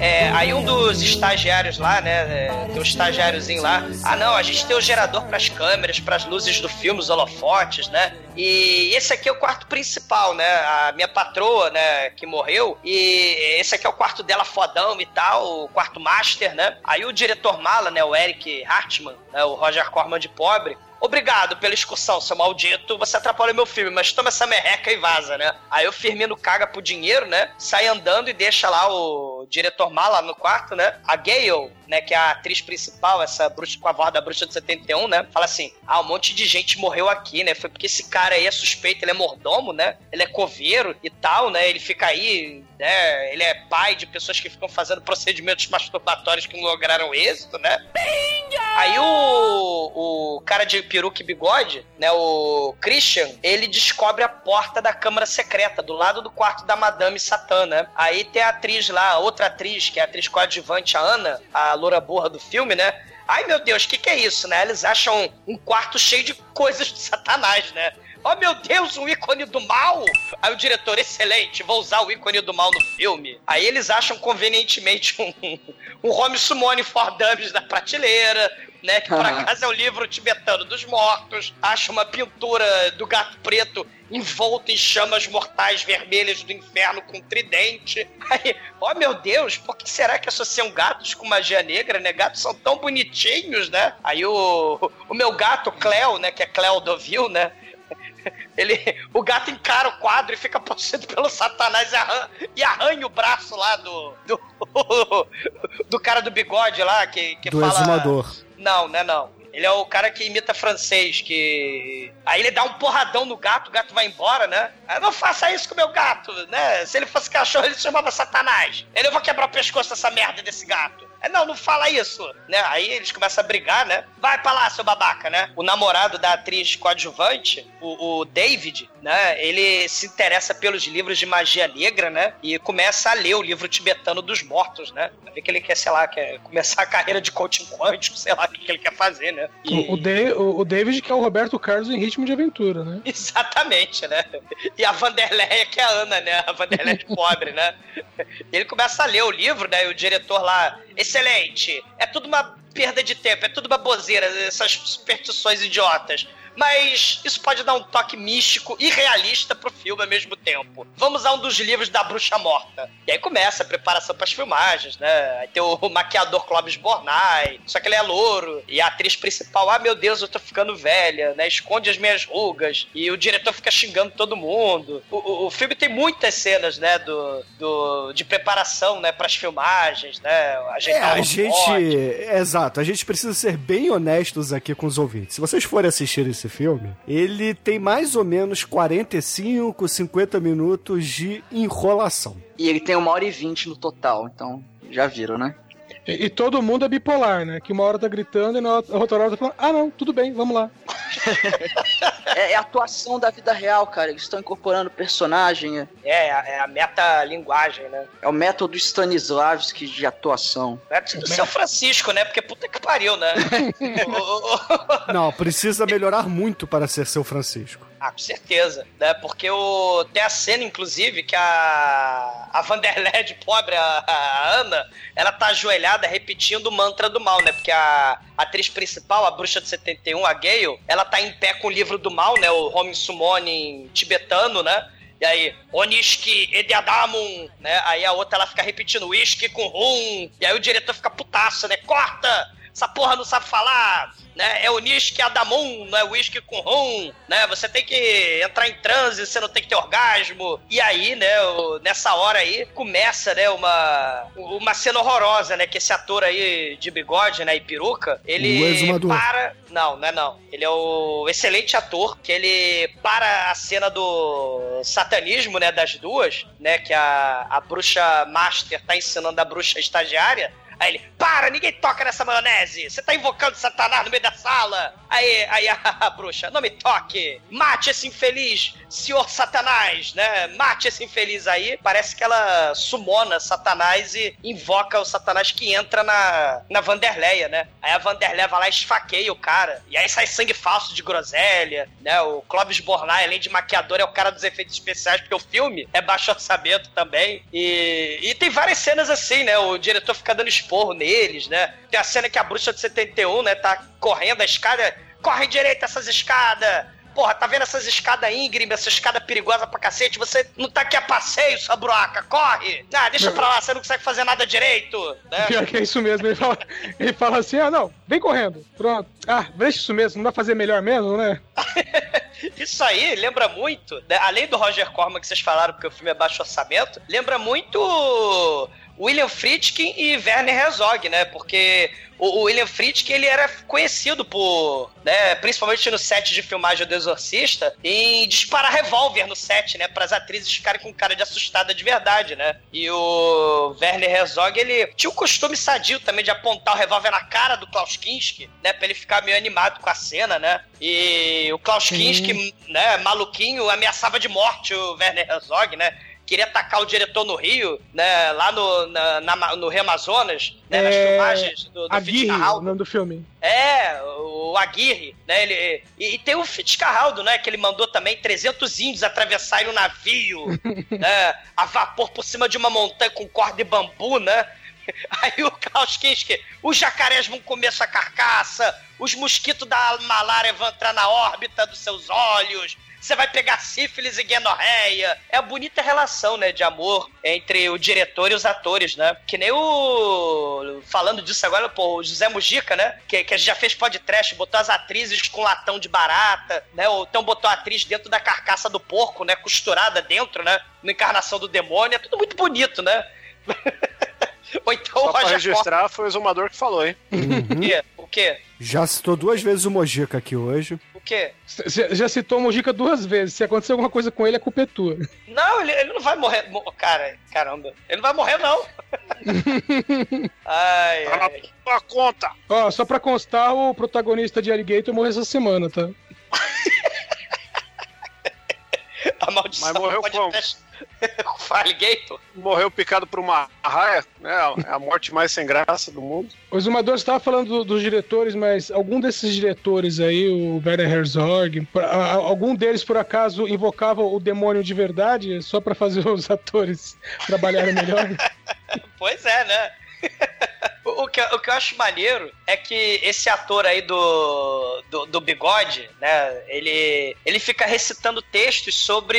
É, aí um dos estagiários lá, né? é, tem um estagiáriozinho lá. Ah, não, a gente tem o gerador pras câmeras, pras luzes do filme, os holofotes, né? E esse aqui é o quarto principal, né? A minha patroa, né, que morreu. E esse aqui é o quarto dela fodão e tal, o quarto master, né? Aí o diretor mala, né, o Eric Hartman, né, o Roger Corman de pobre, Obrigado pela excursão, seu maldito. Você atrapalha meu filme, mas toma essa merreca e vaza, né? Aí o Firmino caga pro dinheiro, né? Sai andando e deixa lá o diretor mala no quarto, né? A Gale, né? Que é a atriz principal, essa bruxa com a voz da bruxa de 71, né? Fala assim: ah, um monte de gente morreu aqui, né? Foi porque esse cara aí é suspeito, ele é mordomo, né? Ele é coveiro e tal, né? Ele fica aí, né? Ele é pai de pessoas que ficam fazendo procedimentos masturbatórios que não lograram êxito, né? Aí o, o cara de peruca e bigode, né, o Christian, ele descobre a porta da câmara secreta, do lado do quarto da Madame Satã, né? Aí tem a atriz lá, outra atriz, que é a atriz coadjuvante, a Ana, a loura burra do filme, né? Ai meu Deus, o que, que é isso, né? Eles acham um quarto cheio de coisas de Satanás, né? Oh meu Deus, um ícone do mal! Aí o diretor, excelente, vou usar o ícone do mal no filme. Aí eles acham convenientemente um, um Home Summoning for Dummies na prateleira, né? Que por acaso é o livro tibetano dos mortos. Acha uma pintura do gato preto envolta em chamas mortais vermelhas do inferno com tridente. Aí, oh meu Deus, por que será que associam gatos com magia negra, né? Gatos são tão bonitinhos, né? Aí o, o meu gato, Cleo, né? Que é Cleo Dovil, né? Ele, o gato encara o quadro e fica possuído pelo satanás e arranha, e arranha o braço lá do, do. do cara do bigode lá que, que Do fala. exumador. Não, né não. Ele é o cara que imita francês, que. Aí ele dá um porradão no gato, o gato vai embora, né? Ah, não faça isso com o meu gato, né? Se ele fosse cachorro, ele se chamava Satanás. Ele, eu vou quebrar o pescoço dessa merda desse gato. É, não, não fala isso, né? Aí eles começam a brigar, né? Vai pra lá, seu babaca, né? O namorado da atriz coadjuvante, o, o David, né? Ele se interessa pelos livros de magia negra, né? E começa a ler o livro tibetano dos mortos, né? Ver que ele quer, sei lá, quer começar a carreira de coaching quântico, sei lá o que ele quer fazer, né? E- o, Da- o- David, que é o Roberto Carlos em ritmo de aventura, né? Exatamente, né? E a Vanderleia, que é a Ana, né? A Vanderleia de pobre, né? Ele começa a ler o livro, né? E o diretor lá, excelente, é tudo uma perda de tempo, é tudo uma bozeira, essas superstições idiotas. Mas isso pode dar um toque místico e realista pro filme ao mesmo tempo. Vamos a um dos livros da Bruxa Morta. E aí começa a preparação para as filmagens, né? Aí tem o, maquiador Clóvis Bornai, só que ele é louro. E a atriz principal, ah, meu Deus, eu tô ficando velha, né? Esconde as minhas rugas. E o diretor fica xingando todo mundo. O, o, o filme tem muitas cenas, né? Do, do, de preparação, né? Para as filmagens, né? É, Ajeitar a o gente. Exato, a gente precisa ser bem honestos aqui com os ouvintes. Se vocês forem assistir esse filme, ele tem mais ou menos 45, 50 minutos de enrolação. E ele tem uma hora e vinte no total, então já viram, né? E, e todo mundo é bipolar, né? Que uma hora tá gritando e na outra outra hora tá falando, ah não, tudo bem, vamos lá. É, é a atuação da vida real, cara. Eles estão incorporando personagem. É, É, é a, é a metalinguagem, né? é o método Stanislavski de atuação. É do São Francisco, né? Porque puta que pariu, né? Não, precisa melhorar muito para ser seu Francisco. Ah, com certeza, né? Porque o... tem a cena, inclusive, que a, a Vanderlei de pobre, a... a Ana, ela tá ajoelhada repetindo o mantra do mal, né? Porque a atriz principal, a bruxa de 71, a Gale, ela tá em pé com o livro do mal, né? O Home Summoning tibetano, né? E aí, Onishki Ediadamun, né? Aí a outra ela fica repetindo whisky com rum. E aí o diretor fica putaço, né? Corta! essa porra não sabe falar, né? É uísque Adamon, não é uísque com rum, né? Você tem que entrar em transe, você não tem que ter orgasmo. E aí, né, o- nessa hora aí, começa, né, uma, uma cena horrorosa, né? Que esse ator aí de bigode, né, e peruca, O ele para... Não, não é não. Ele é o excelente ator, que ele para a cena do satanismo, né, das duas, né, que a, a bruxa master tá ensinando a bruxa estagiária, Aí ele, para, ninguém toca nessa maionese! Você tá invocando Satanás no meio da sala! Aí, aí a, bruxa, não me toque! Mate esse infeliz, senhor Satanás, né? Mate esse infeliz aí. Parece que ela sumona Satanás e invoca o Satanás que entra na, na Vanderleia, né? Aí a Vanderleia vai lá e esfaqueia o cara. E aí sai sangue falso de groselha, né? O Clóvis Bornai, além de maquiador, é o cara dos efeitos especiais, porque o filme é baixo orçamento também. E, e tem várias cenas assim, né? O diretor fica dando esporro neles, né? Tem a cena que a bruxa de 71, né, tá correndo a escada. Corre direito essas escadas! Porra, tá vendo essas escadas íngreme, essa escada perigosa pra cacete? Você não tá aqui a passeio, sua broca, corre! Ah, deixa pra lá, você não consegue fazer nada direito, né? Pior que é isso mesmo. Ele fala, ele fala assim: ah, não, vem correndo. Pronto. Ah, deixa isso mesmo, não vai fazer melhor mesmo, né? Isso aí lembra muito, né, além do Roger Corman que vocês falaram, porque o filme é baixo orçamento, lembra muito William Friedkin e Werner Herzog, né? Porque o, William Friedkin, ele era conhecido por, né, principalmente no set de filmagem do Exorcista, em disparar revólver no set, né? Para as atrizes ficarem com cara de assustada de verdade, né? E o Werner Herzog, ele tinha o costume sadio também de apontar o revólver na cara do Klaus Kinski, né? Pra ele ficar meio animado com a cena, né? E o Klaus Sim. Kinski, né, maluquinho, ameaçava de morte o Werner Herzog, né? Queria atacar o diretor no Rio, né? Lá no, na, na- no Rio Amazonas, né? Nas É, filmagens do, do Aguirre, o nome do filme. É, o Aguirre, né? Ele, e, e tem o Fitzcarraldo, né? Que ele mandou também 300 índios atravessarem um navio, né? A vapor por cima de uma montanha com corda de bambu, né? Aí o Klaus Kinski, os jacarés vão comer sua carcaça, os mosquitos da malária vão entrar na órbita dos seus olhos, você vai pegar sífilis e guenorreia. É a bonita relação, né, de amor entre o diretor e os atores, né? Que nem o... Falando disso agora, pô, o José Mujica, né? Que, que a gente já fez podcast, botou as atrizes com latão de barata, né? Ou então botou a atriz dentro da carcaça do porco, né? Costurada dentro, né? Na encarnação do demônio. É tudo muito bonito, né? Ou então Só o pra Roger registrar, foi o Exumador que falou, hein? Corman. O quê? Já citou duas vezes o Mojica aqui hoje. O quê? Você já citou o Mojica duas vezes. Se acontecer alguma coisa com ele, a culpa é tua. Não, ele, ele não vai morrer. mo- Cara, caramba. Ele não vai morrer, não. ai, Tá na ai. tua conta! Ó, só pra constar, o protagonista de Alligator morreu essa semana, tá? A maldição Mas morreu pode como? até- Com Alligator? Morreu picado por uma raia, né? É a morte mais sem graça do mundo. O Exumador estava falando do- dos diretores, mas algum desses diretores aí, o Werner Herzog, por- a- algum deles por acaso invocava o demônio de verdade só pra fazer os atores trabalharem melhor? Pois é, né? O que, o que eu acho maneiro é que esse ator aí do, do, do bigode, né? Ele, ele fica recitando textos sobre.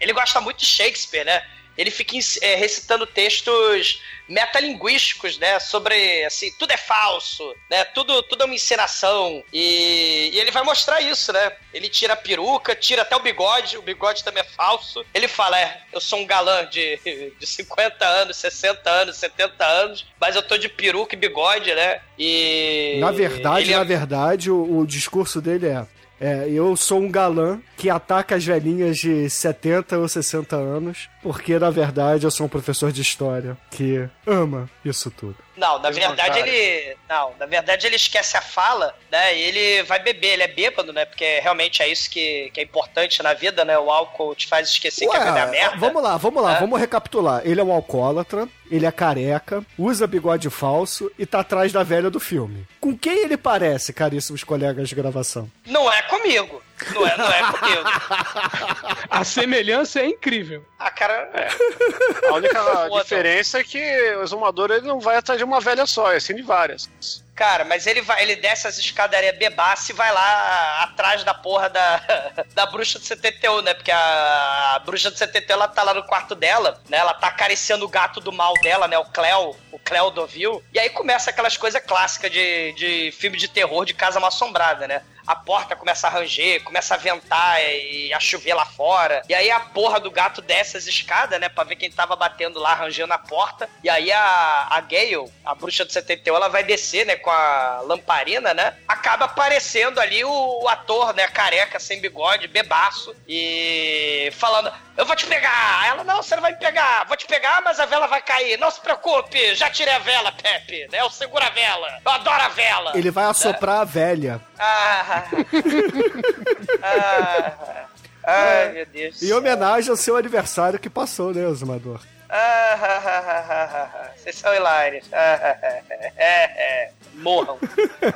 Ele gosta muito de Shakespeare, né? Ele fica eh, recitando textos metalinguísticos, né? Sobre, assim, tudo é falso, né? Tudo, tudo é uma encenação. E, e ele vai mostrar isso, né? Ele tira a peruca, tira até o bigode, o bigode também é falso. Ele fala, é, eu sou um galã de, de 50 anos, 60 anos, 70 anos, mas eu tô de peruca e bigode, né? E... Na verdade, ele é- na verdade, o, o discurso dele é, é: eu sou um galã que ataca as velhinhas de 70 ou 60 anos, porque na verdade eu sou um professor de história que ama isso tudo. Não, na verdade ele. Não, na verdade ele esquece a fala, né? E ele vai beber, ele é bêbado, né? Porque realmente é isso que, que é importante na vida, né? O álcool te faz esquecer que a vida é merda. vamos lá, vamos lá, É. vamos recapitular. Ele é um alcoólatra, ele é careca, usa bigode falso e tá atrás da velha do filme. Com quem ele parece, caríssimos colegas de gravação? Não é comigo. Não é, não é comigo. A semelhança é incrível. Ah, cara. A única Foda. diferença é que o exumador ele não vai atrás de uma velha só, é sim de várias. Cara, mas ele vai, ele desce as escadarias bebaça e vai lá atrás da porra da, da bruxa de 71, né? Porque a, a bruxa de 71, ela tá lá no quarto dela, né? Ela tá acariciando o gato do mal dela, né? O Cleo, o Cleo Dovil. E aí começa aquelas coisas clássicas de, de filme de terror de casa mal assombrada, né? a porta começa a ranger, começa a ventar e a chover lá fora. E aí a porra do gato desce as escadas, né? Pra ver quem tava batendo lá, rangendo a porta. E aí a, a Gale, a bruxa do 71, ela vai descer, né? Com a lamparina, né? Acaba aparecendo ali o, o ator, né? Careca, sem bigode, bebaço. E falando: Eu vou te pegar. Ela: Não, você não vai me pegar. Vou te pegar, mas a vela vai cair. Não se preocupe, já tirei a vela, Pepe. Né? Eu seguro a vela. Eu adoro a vela. Ele vai assoprar a velha. Ah, ah, ai, meu Deus. Em homenagem ao seu aniversário que passou, né, Zumador? Ah, ah, ah, ah, ah, ah. Vocês são hilários. Ah, ah, ah, ah. É, é. Morram.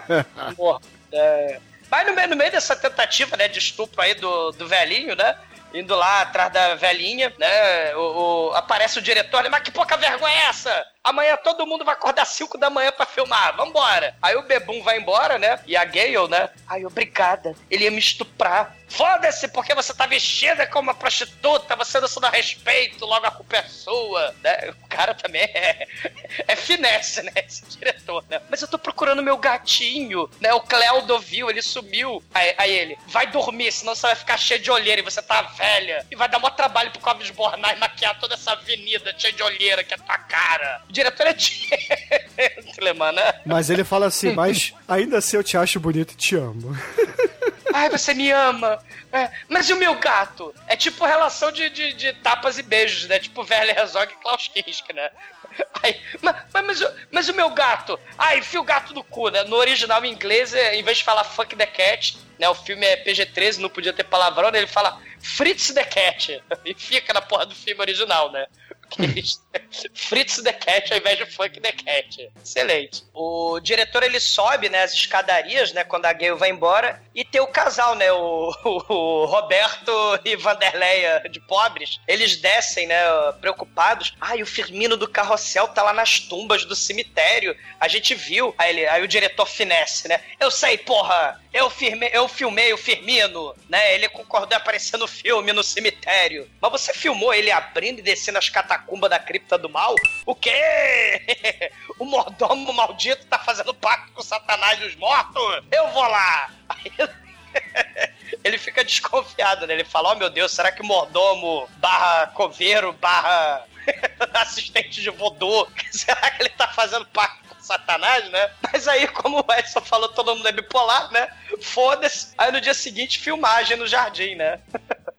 Morram. É. Mas no meio, no meio dessa tentativa, né, de estupro aí do, do velhinho, né? Indo lá atrás da velhinha, né? O, o- aparece o diretor? Mas que pouca vergonha é essa? Amanhã todo mundo vai acordar 5 da manhã pra filmar, vambora. Aí o Bebum vai embora, né? E a Gale, né? Ai, obrigada. Ele ia me estuprar. Foda-se, porque você tá vestida como uma prostituta, você não se dá respeito, logo a culpa é sua. Né? O cara também é, é finesse, né? Esse diretor, né? Mas eu tô procurando meu gatinho, né? O Cleo Dovil, ele sumiu. Aí, aí ele, vai dormir, senão você vai ficar cheio de olheira e você tá velha. E vai dar maior trabalho pro Clóvis Bornai maquiar toda essa avenida cheia de olheira que é tua cara. Diretor é gentleman, né? Mas ele fala assim, mas ainda assim eu te acho bonito e te amo. Ai, você me ama. É, mas e o meu gato? É tipo relação de, de, de tapas e beijos, né? Tipo Werner Herzog e Klaus Kinski, né? Ai, mas, mas, mas, o- mas o meu gato? Ai, enfia o gato no cu, né? No original em inglês, é, em vez de falar fuck the cat, né? O filme é PG-13, não podia ter palavrão, né? Ele fala Fritz the cat. E fica na porra do filme original, né? Eles- Fritz the Cat ao invés de Funk the Cat. Excelente. O diretor ele sobe, né, as escadarias, né, quando a Gale vai embora, e tem o casal, né, o, o- o Roberto e Vanderleia de pobres. Eles descem, né, preocupados. Ai, o Firmino do carrossel tá lá nas tumbas do cemitério. A gente viu. Aí, ele, aí o diretor finesse, né? Eu sei, porra! Eu, firme, eu filmei o Firmino, né? Ele concordou em aparecer no filme, no cemitério. Mas você filmou ele abrindo e descendo as catacumbas da cripta do mal? O quê? o mordomo maldito tá fazendo pacto com o satanás dos mortos? Eu vou lá! Aí ele fica desconfiado, né? Ele fala, oh meu Deus, será que mordomo barra coveiro barra assistente de vodô, será que ele tá fazendo pacto com Satanás, né? Mas aí, como o Edson falou, todo mundo é bipolar, né? Foda-se. Aí no dia seguinte, filmagem no jardim, né?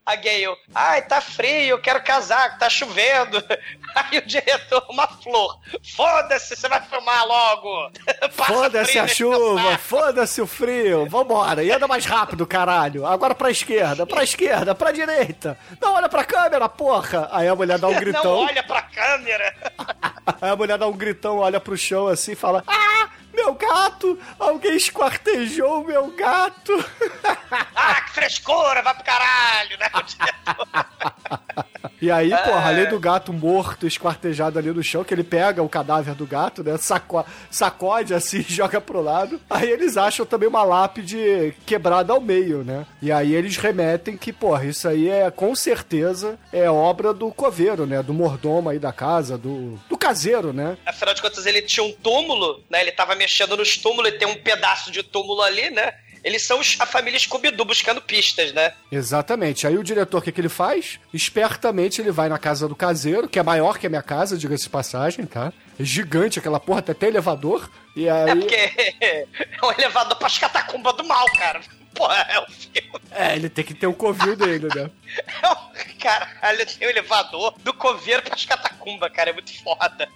A Gale, ai, tá frio, eu quero casaco, tá chovendo. Aí o diretor, uma flor. Foda-se, você vai filmar logo. Foda-se a chuva, foda-se o frio, vambora, e anda mais rápido, caralho. Agora pra esquerda, pra esquerda, pra direita. Não, olha pra câmera, porra. Aí a mulher dá um Não gritão. olha pra câmera. Aí a mulher dá um gritão, olha pro chão assim e fala: Ah, meu gato! Alguém esquartejou o meu gato! Ah, que frescura, vai pro caralho, né? E aí, É. porra, além do gato morto, esquartejado ali no chão, que ele pega o cadáver do gato, né? Saco sacode assim e joga pro lado. Aí eles acham também uma lápide quebrada ao meio, né? E aí eles remetem que, porra, isso aí é com certeza é obra do coveiro, né? Do mordomo aí da casa, do, do caseiro, né? Afinal de contas, ele tinha um túmulo, né? Ele tava mexendo nos túmulos e tem um pedaço de túmulo ali, né? Eles são a família Scooby-Doo buscando pistas, né? Exatamente. Aí o diretor, o que, que ele faz? Espertamente ele vai na casa do caseiro, que é maior que a minha casa, diga-se de passagem, tá? É gigante aquela porra, tem até elevador. E aí. É porque é um elevador pras catacumbas do mal, cara. Porra, é um filme. É, ele tem que ter o covil dele, né? É um... Caralho, tem um elevador do coveiro pras catacumbas, cara. É muito foda.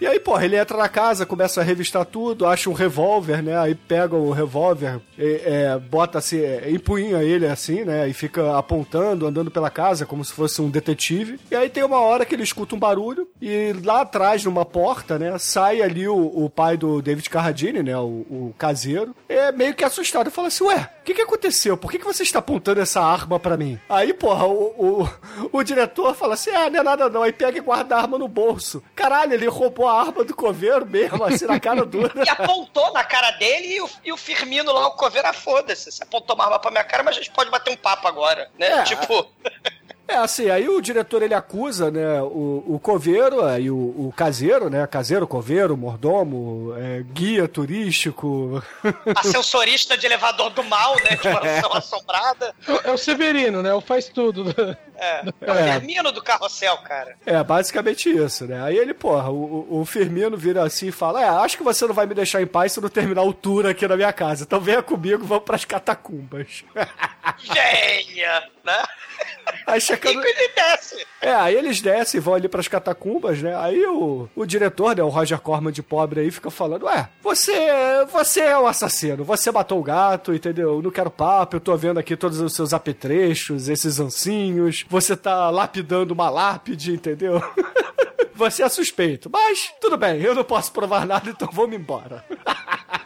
E aí, porra, ele entra na casa, começa a revistar tudo, acha um revólver, né? Aí pega o revólver, é, é, bota assim, é, empunha ele assim, né? E fica apontando, andando pela casa, como se fosse um detetive. E aí tem uma hora que ele escuta um barulho, E lá atrás, numa porta, né, sai ali o, o pai do David Carradine, né, o, o caseiro, é meio que assustado. Fala assim, ué, que que aconteceu? Por que que você está apontando essa arma pra mim? Aí, porra, o, o, o diretor fala assim, ah, não é nada não. Aí pega e guarda a arma no bolso. Caralho, ele roubou a arma do coveiro mesmo, assim, na cara dura. E apontou na cara dele e o, e o Firmino lá, o coveiro, ah, foda-se. Você apontou uma arma pra minha cara, mas a gente pode bater um papo agora, né? É. Tipo... É, assim, aí o diretor ele acusa, né, o, o coveiro e o, o caseiro, né, caseiro, coveiro, mordomo, é, guia turístico. Ascensorista de elevador do mal, né? De mansão assombrada. É o Severino, né? O faz tudo. É. É o É. Firmino do carrossel, cara. É, basicamente isso, né? Aí ele, porra, o, o- o Firmino vira assim e fala: É, acho que você não vai me deixar em paz se eu não terminar o tour aqui na minha casa. Então venha comigo, vamos pras catacumbas. Venha, né? Aí chegando. ele desce. É, aí eles descem e vão ali pras catacumbas, né? Aí o, o diretor, né, o Roger Corman de pobre aí, fica falando: Ué, você, você é o assassino, você matou o gato, entendeu? Eu não quero papo, eu tô vendo aqui todos os seus apetrechos, esses ancinhos, você tá lapidando uma lápide, entendeu? Você é suspeito, mas tudo bem, eu não posso provar nada, então vamos embora.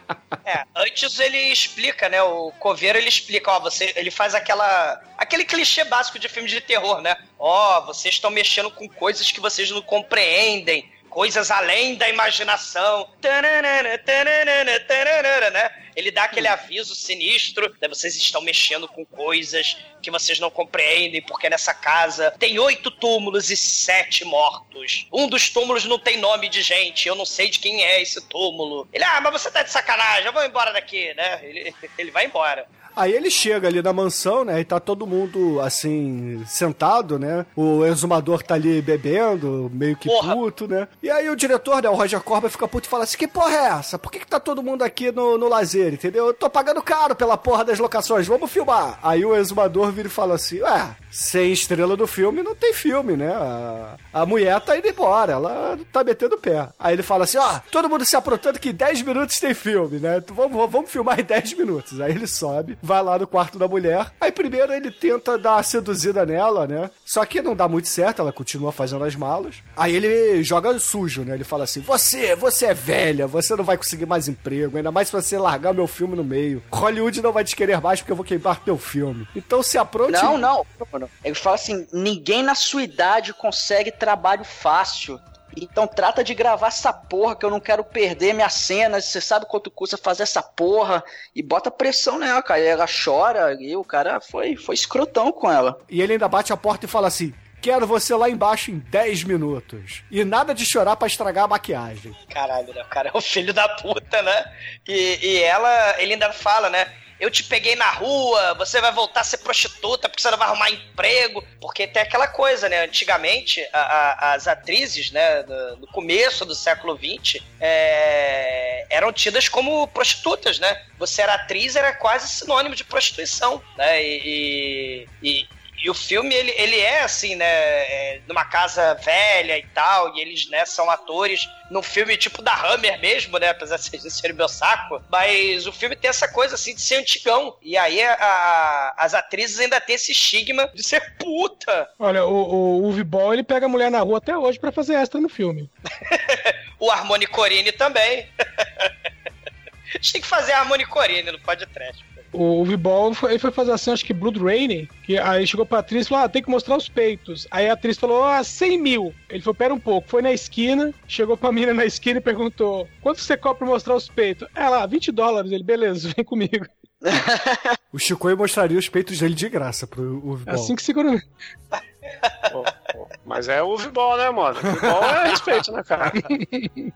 É, antes ele explica, né? O coveiro ele explica, ó, você, ele faz aquela aquele clichê básico de filmes de terror, né? Ó, vocês estão mexendo com coisas que vocês não compreendem, coisas além da imaginação. Tananana, tananana, tananana, né? Ele dá aquele aviso sinistro, né? Vocês estão mexendo com coisas que vocês não compreendem, porque nessa casa tem oito túmulos e sete mortos. Um dos túmulos não tem nome de gente, eu não sei de quem é esse túmulo. Ele, ah, mas você tá de sacanagem, eu vou embora daqui, né? Ele, ele vai embora. Aí ele chega ali na mansão, né? E tá todo mundo, assim, sentado, né? O exumador tá ali bebendo, meio que Porra. puto, né? E aí o diretor, né? O Roger Corba fica puto e fala assim: Que porra é essa? Por que, que tá todo mundo aqui no, no lazer, entendeu? Eu tô pagando caro pela porra das locações, vamos filmar. Aí o exumador vira e fala assim: Ué, sem estrela do filme não tem filme, né? A, a mulher tá indo embora, ela tá metendo o pé. Aí ele fala assim: Ó, todo mundo se aprontando que em 10 minutos tem filme, né? Vamos, vamos filmar em 10 minutos. Aí ele sobe, vai lá no quarto da mulher. Aí primeiro ele tenta dar a seduzida nela, né? Só que não dá muito certo, ela continua fazendo as malas. Aí ele joga sujo, né? Ele fala assim: Você, você é velha, você não vai conseguir mais emprego, ainda mais se você largar meu filme no meio. Hollywood não vai te querer mais porque eu vou queimar teu filme. Então se apronte. Não, não. Ele fala assim: ninguém na sua idade consegue trabalho fácil. Então trata de gravar essa porra que eu não quero perder minhas cenas. Você sabe quanto custa fazer essa porra? E bota pressão nela, cara. E ela chora e o cara foi, foi escrotão com ela. E ele ainda bate a porta e fala assim: Quero você lá embaixo em 10 minutos. E nada de chorar pra estragar a maquiagem. Caralho, né? O cara é o filho da puta, né? E, e ela, ele ainda fala, né? Eu te peguei na rua, você vai voltar a ser prostituta porque você não vai arrumar emprego. Porque tem aquela coisa, né? Antigamente, a- a- as atrizes, né, no começo do século XX, é, eram tidas como prostitutas, né? Você era atriz, era quase sinônimo de prostituição, né? E, e, e- e o filme, ele, ele é assim, né? é, numa casa velha e tal, e eles, né, são atores num filme tipo da Hammer mesmo, né? Apesar de vocês serem meu saco. Mas o filme tem essa coisa assim de ser antigão. E aí a- a- as atrizes ainda têm esse estigma de ser puta. Olha, o, o Uwe Ball, ele pega a mulher na rua até hoje pra fazer extra no filme. O Harmony Corine também. Tinha que fazer a Harmony Corine no podcast. O Ball foi, ele foi fazer assim, acho que Blood Rain, que aí chegou pra atriz e falou: Ah, tem que mostrar os peitos. Aí a atriz falou: Ah, 100 mil. Ele falou: Pera um pouco. Foi na esquina, chegou pra menina na esquina e perguntou: Quanto você cobra pra mostrar os peitos? Ela, 20 dólares. Ele, beleza, vem comigo. O Chicoio mostraria os peitos dele de graça pro Uwe Boll. Assim que segura. Mas é o Vibol, né, mano? Vibol é respeito, né, cara?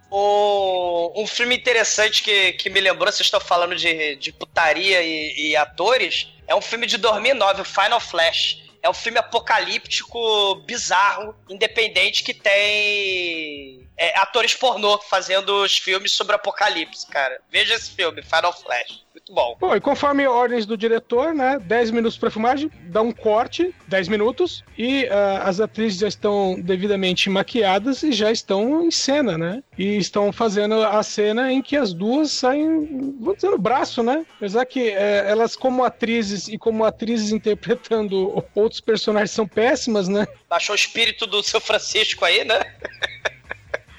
O, um filme interessante que, que me lembrou, vocês estão falando de, de putaria e, e atores, é um filme de 2009, o Final Flash. É um filme apocalíptico, bizarro, independente, que tem é, atores pornô fazendo os filmes sobre apocalipse, cara. Veja esse filme, Final Flash. Muito bom. Bom, e conforme ordens do diretor, né? 10 minutos pra filmagem, dá um corte, 10 minutos, e ah, as atrizes já estão devidamente maquiadas e já estão em cena, né? E estão fazendo a cena em que as duas saem, vou dizer, no braço, né? Apesar que eh, elas, como atrizes e como atrizes interpretando outros personagens, são péssimas, né? Baixou o espírito do seu Francisco aí, né?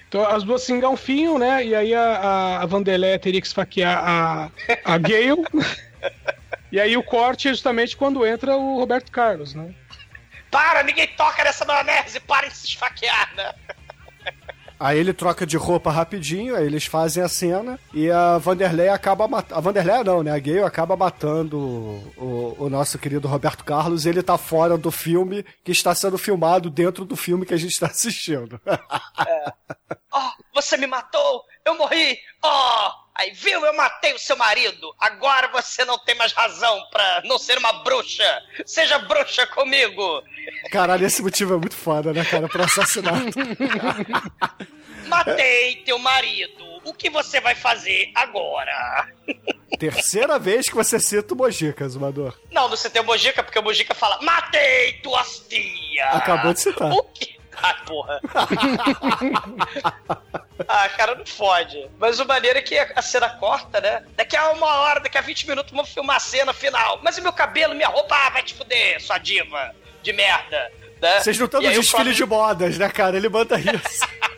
Então as duas se engalfinham, né? E aí a, a, a Vanderlei teria que esfaquear a, a Gale. e aí o corte é justamente quando entra o Roberto Carlos, né? Para, ninguém toca nessa maionese, parem de se esfaquear, né? Aí ele troca de roupa rapidinho, aí eles fazem a cena e a Vanderlei acaba matando. A Vanderlei não, né? A Gale acaba matando o, o nosso querido Roberto Carlos ele tá fora do filme que está sendo filmado dentro do filme que a gente está assistindo. Oh, você me matou, eu morri, oh! Aí viu, eu matei o seu marido. Agora você não tem mais razão pra não ser uma bruxa. Seja bruxa comigo. Caralho, esse motivo é muito foda, né, cara, pra assassinato. Matei teu marido. O que você vai fazer agora? Terceira vez que você cita o Mojica, Zumador. Não, você tem o Mojica, porque o Mojica fala: Matei tuas tias. Acabou de citar. O quê? Ah, porra. ah, cara, não fode. Mas o maneiro é que a cena corta, né? Daqui a uma hora, daqui a 20 minutos, vamos filmar a cena final. Mas e meu cabelo, minha roupa? Ah, vai te fuder, sua diva de merda. Né? Vocês não estão E no aí o desfile Clóvis- de modas, né, cara? Ele manda isso.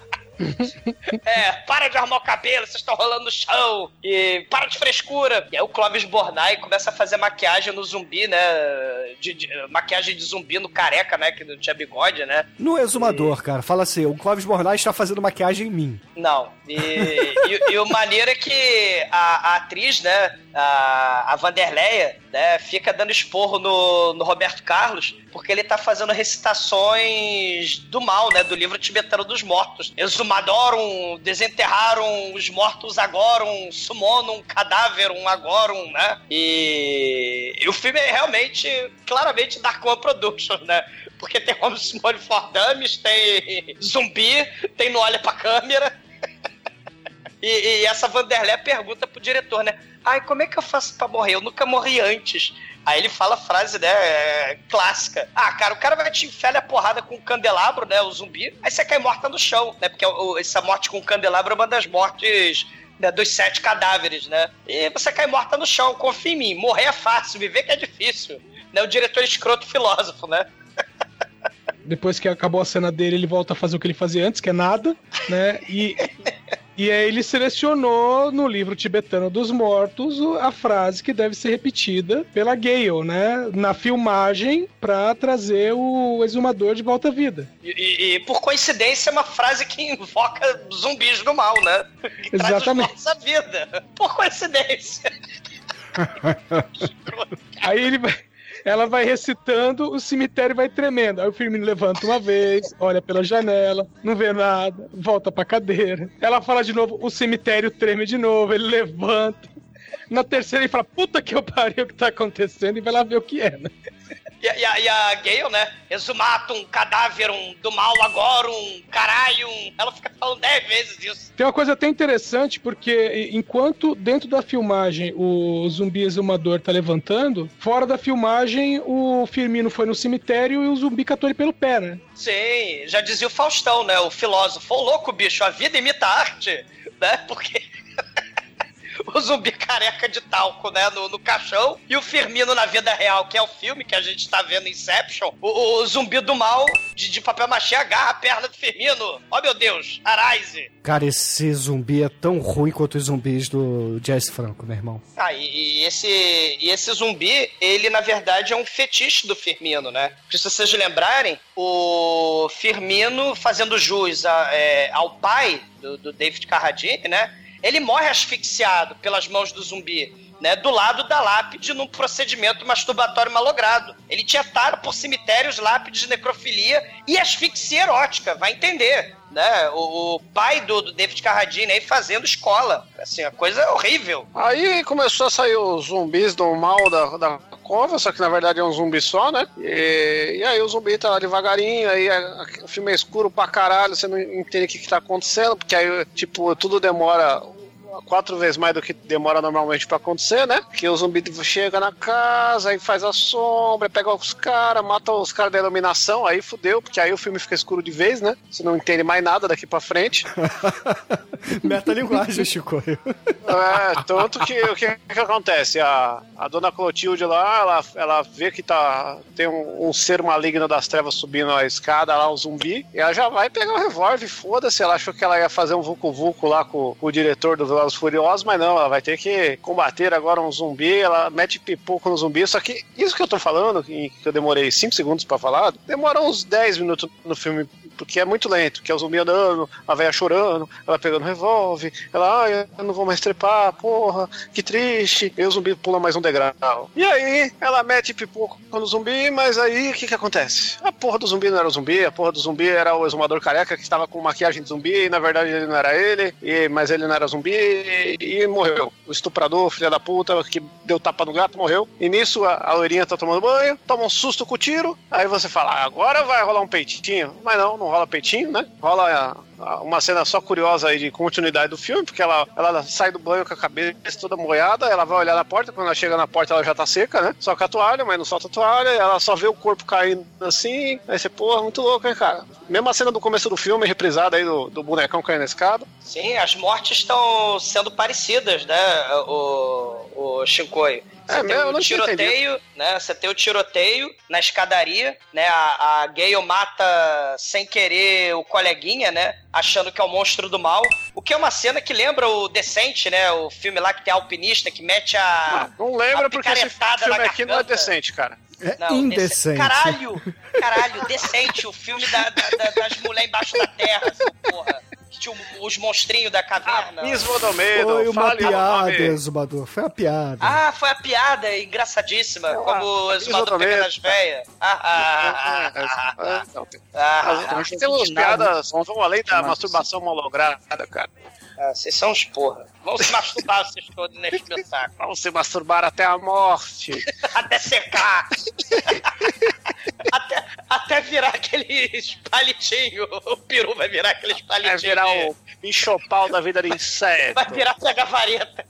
É, para de arrumar o cabelo, vocês estão rolando no chão. E para de frescura. E aí o Clóvis Bornai começa a fazer maquiagem no zumbi, né? De, de- maquiagem de zumbi no careca, né? Que não tinha bigode, né? No exumador, cara, fala assim: o Clóvis Bornai está fazendo maquiagem em mim. Não. E, e- e o maneiro é que a, a atriz, né? A, a Vanderleia, né? Fica dando esporro no, no Roberto Carlos, porque ele tá fazendo recitações do mal, né? Do livro tibetano dos mortos. Exumadorum, desenterraram os mortos agorum, summonum, cadáverum agorum, né? E, e o filme é realmente, claramente Dark One Production, né? Porque tem Homem Simone for Dummies, tem zumbi, tem não olha pra câmera. E, e essa Vanderlei pergunta pro diretor, né? Ai, como é que eu faço pra morrer? Eu nunca morri antes. Aí ele fala a frase, né, clássica. Ah, cara, o cara vai te enfiar a porrada com um candelabro, né, o zumbi, aí você cai morta no chão, né, porque o- essa morte com o candelabro é uma das mortes né, dos sete cadáveres, né. E você cai morta no chão, confia em mim, morrer é fácil, viver que é difícil. Né, o diretor escroto filósofo, né. Depois que acabou a cena dele, ele volta a fazer o que ele fazia antes, que é nada, né? E, e aí ele selecionou no livro tibetano dos mortos a frase que deve ser repetida pela Gale, né? Na filmagem, pra trazer o exumador de volta à vida. E, e- e, por coincidência é uma frase que invoca zumbis do mal, né. Que traz os Exatamente. mortos à vida. Por coincidência. Aí ele vai. Ela vai recitando, o cemitério vai tremendo. Aí o Firmino levanta uma vez, olha pela janela, não vê nada, volta pra cadeira. Ela fala de novo, o cemitério treme de novo, ele levanta. Na terceira ele fala, puta que eu pariu, o que tá acontecendo? E vai lá ver o que é, né? E, a- e a, e a Gale, né? Exumatum, cadáverum, do mal agorum, caralhum. Ela fica falando dez vezes isso. Tem uma coisa até interessante, porque enquanto dentro da filmagem o zumbi exumador tá levantando, fora da filmagem o Firmino foi no cemitério e o zumbi catou ele pelo pé, né? Sim, já dizia o Faustão, né? O filósofo. Ô louco, bicho, a vida imita a arte, né? Porque. O zumbi careca de talco, né? No, no caixão. E o Firmino na vida real, que é o filme que a gente tá vendo Inception. O, o zumbi do mal de, de papel machê agarra a perna do Firmino. Oh, meu Deus. Arise. Cara, esse zumbi é tão ruim quanto os zumbis do Jazz Franco, meu irmão. Ah, e, e esse, e esse zumbi, ele na verdade é um fetiche do Firmino, né? Porque se vocês lembrarem, o Firmino fazendo jus a- é, ao pai do, do David Carradine, né? Ele morre asfixiado pelas mãos do zumbi. Né, do lado da lápide num procedimento masturbatório malogrado. Ele tinha tara por cemitérios, lápides de necrofilia e asfixia erótica, vai entender. Né? O, o pai do, do David Carradine aí fazendo escola. Assim, a coisa é horrível. Aí começou a sair os zumbis do mal da, da cova, só que na verdade é um zumbi só, né? E, e aí o zumbi tá lá devagarinho, aí a- o filme é escuro pra caralho, você não entende o que, que tá acontecendo, porque aí, tipo, tudo demora quatro vezes mais do que demora normalmente pra acontecer, né? Que o zumbi chega na casa, aí faz a sombra, pega os caras, mata os caras da iluminação, aí fudeu, porque aí o filme fica escuro de vez, né? Você não entende mais nada daqui pra frente. Metalinguagem, Chico. É, tanto que o que, que acontece? A, a dona Clotilde lá, ela, ela vê que tá, tem um, um ser maligno das trevas subindo a escada lá, o zumbi, e ela já vai pegar o revólver, foda-se. Ela achou que ela ia fazer um vucu-vucu lá com, com o diretor do Velozes Furiosos, mas não, ela vai ter que combater agora um zumbi, ela mete pipoco no zumbi, só que isso que eu tô falando, que eu demorei 5 segundos pra falar, demora uns 10 minutos no filme, porque é muito lento, que é o zumbi andando, a velha chorando, ela pegando revólver, ela, ai, eu não vou mais trepar, porra, que triste, e o zumbi pula mais um degrau. E aí, ela mete pipoco no zumbi, mas aí, o que que acontece? A porra do zumbi não era o zumbi, a porra do zumbi era o exumador careca que estava com maquiagem de zumbi, e na verdade ele não era ele, e, mas ele não era zumbi, e, e morreu. O estuprador, filha da puta, que deu tapa no gato, morreu. E nisso, a, a loirinha tá tomando banho, toma um susto com o tiro, aí você fala, ah, agora vai rolar um peitinho. Mas não, não rola peitinho, né? Rola a- uma cena só curiosa aí de continuidade do filme, porque ela, ela sai do banho com a cabeça toda molhada, ela vai olhar na porta, quando ela chega na porta ela já tá seca, né? Só com a toalha, mas não solta a toalha, ela só vê o corpo caindo assim, aí você, porra, muito louco, hein, cara? Mesma cena do começo do filme, reprisada aí do, do bonecão caindo na escada. Sim, as mortes estão sendo parecidas, né, o, o Shinkoi. Você É tem o não tinha tiroteio, né? Você tem o tiroteio na escadaria, né? A, a Gale mata sem querer o coleguinha, né? Achando que é o monstro do mal. O que é uma cena que lembra o Decente, né? O filme lá que tem a alpinista que mete a. Não lembra a porque esse filme na aqui não é decente, cara. É Não, indecente. dece- Caralho! Caralho, decente. O filme da- da- da- das mulheres embaixo da terra, essa porra. Que tinha os monstrinhos da caverna. Ismo do medo, Foi uma fale piada, exumador. Foi uma piada. Ah, foi a piada engraçadíssima, como o exumador pegando as velhas. Ah, ah, ah, ah, ah, ah, ah, temos piadas vão além da masturbação malograda, cara. ah, Vocês são uns porra. Vão se masturbar vocês todos neste meu saco. Vamos se masturbar até a morte. Até secar. até, até virar aqueles palitinhos. O peru vai virar aqueles Vai palitinhos. virar de- o enxopal da vida de inseto. Vai virar pega vareta.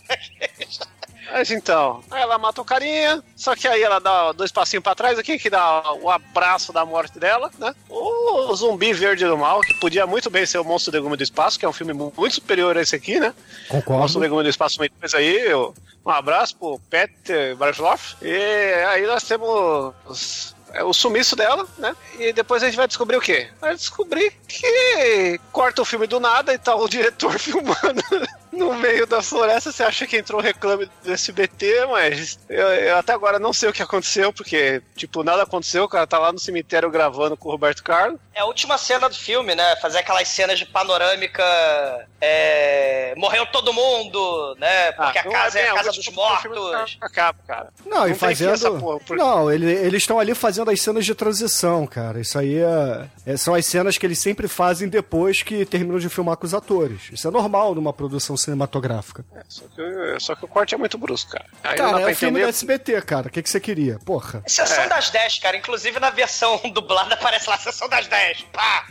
Mas então, aí ela mata o carinha, só que aí ela dá dois passinhos pra trás aqui, que dá o abraço da morte dela, né? O zumbi verde do mal, que podia muito bem ser o Monstro Legume do Espaço, que é um filme muito superior a esse aqui, né? Monstro Concordo. Legume do Espaço 1 aí, eu- um abraço pro Peter Barloff. E aí nós temos o sumiço dela, né? E depois a gente vai descobrir o quê? Vai descobrir que corta o filme do nada e tá o diretor filmando no meio da floresta. Você acha que entrou um reclame do SBT, mas eu, eu até agora não sei o que aconteceu, porque, tipo, nada aconteceu. O cara tá lá no cemitério gravando com o Roberto Carlos. É a última cena do filme, né? Fazer aquelas cenas de panorâmica. é, Morreu todo mundo, né? Porque a não casa é bem a casa última, dos filme mortos. Acaba, cara. Não, e tem fim essa fazendo. porra, porque- Não, ele- eles estão ali fazendo as cenas de transição, cara. Isso aí é... é- são as cenas que eles sempre fazem depois que terminam de filmar com os atores. Isso é normal numa produção cinematográfica. Só que, só que o corte é muito brusco, cara. Aí não dá Cara, pra é o filme da SBT, cara. O que, que você queria? Porra. Sessão É. das 10, cara. Inclusive na versão dublada aparece lá Sessão das 10. Pá!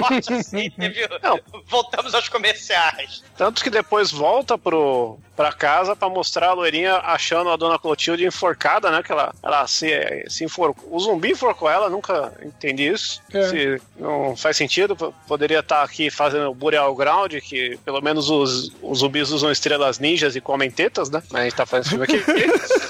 Corte assim, viu? Não. Voltamos aos comerciais. Tanto que depois volta pro, pra casa pra mostrar a loirinha achando a dona Clotilde enforcada, né? Que ela, ela se, se enforcou. O zumbi enforcou ela, nunca entendi isso. É. Se não faz sentido, poderia estar aqui fazendo Burial Ground, que pelo menos os, os zumbis usam estrelas ninjas e comem tetas, né? Mas a gente tá fazendo esse filme aqui.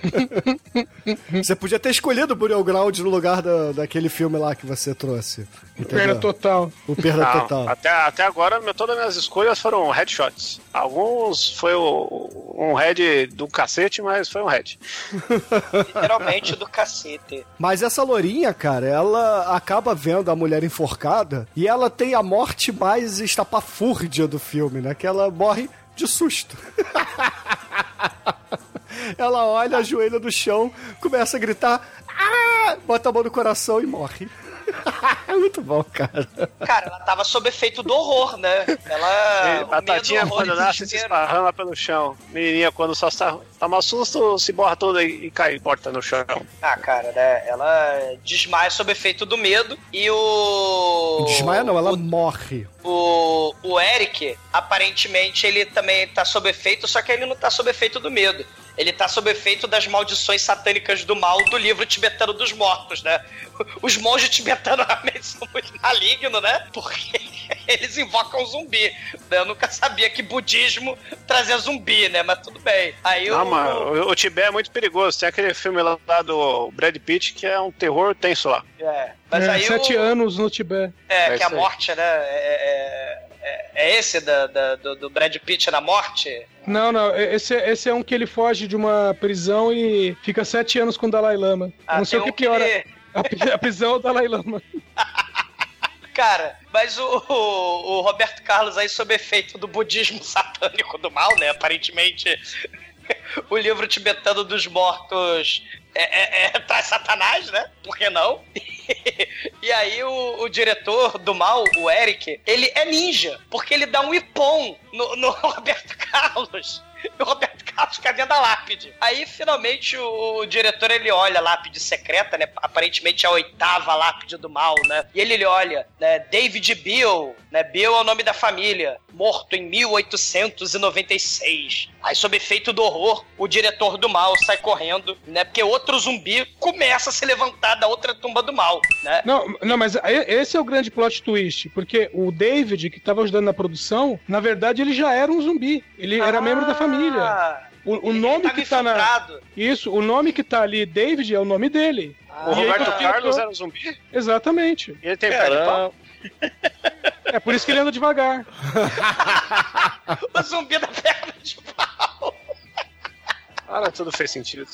Você podia ter escolhido o Burial Ground no lugar da, daquele filme lá que você trouxe. Entendeu? Perna total. O Perda Não, Total. Até, até agora, meu- todas as minhas escolhas foram headshots. Alguns foi o- um head do cacete, mas foi um head. Literalmente do cacete. Mas essa lourinha, cara, ela acaba vendo a mulher enforcada e ela tem a morte mais estapafúrdia do filme, né? Que ela morre de susto. ela olha, ajoelha no chão, começa a gritar, ah! bota a mão no coração e morre. É Muito bom, cara. Cara, ela tava sob efeito do horror, né? Ela. E batatinha quando nasce se esparrama pelo chão. Menininha quando só está, toma susto, se borra toda e, e cai morta no chão. Ah, cara, né? Ela desmaia sob efeito do medo e o. Desmaia não, ela o- morre. O, o Eric, aparentemente, ele também tá sob efeito, só que ele não tá sob efeito do medo. Ele tá sob efeito das maldições satânicas do mal do livro tibetano dos mortos, né? Os monges tibetanos realmente são muito malignos, né? Porque eles invocam zumbi. né? Eu nunca sabia que budismo trazia zumbi, né? Mas tudo bem. Aí Não, o, mas o, o Tibete é muito perigoso. Tem aquele filme lá, do Brad Pitt que é um terror tenso lá. É, mas É, aí sete o, anos no Tibete. É, É que a morte, né? É, é- é- é esse da, da- do, do Brad Pitt na morte? Não, não, esse, esse é um que ele foge de uma prisão e fica sete anos com o Dalai Lama. Ah, não sei o que um piora. ele- A, a prisão é o Dalai Lama. Cara, mas o, o, o Roberto Carlos aí, sob efeito do budismo satânico do mal, né? Aparentemente, o livro tibetano dos mortos é, é, é, traz Satanás, né? Por que não? e aí o, o diretor do mal, o Eric, ele é ninja, porque ele dá um ipom no, no Roberto Carlos. E o Roberto Carlos fica dentro da lápide. Aí, finalmente, o, o diretor, ele olha a lápide secreta, né? Aparentemente é a oitava lápide do mal, né? E ele, ele olha, né? David Bill, né? Bill é o nome da família. Morto em 1896. Aí, sob efeito do horror, o diretor do mal sai correndo, né? Porque outro zumbi começa a se levantar da outra tumba do mal, né? Não, não, mas esse é o grande plot twist, porque o David, que estava ajudando na produção, na verdade ele já era um zumbi. Ele era membro da família. Ah, O, o ele nome que tá na. Isso, o nome que tá ali, David, é o nome dele. O E aí, Roberto quando Carlos era um zumbi? Exatamente. Ele tem pé de pau? É por isso que ele anda devagar. O zumbi da perna de pau. Cara, tudo fez sentido.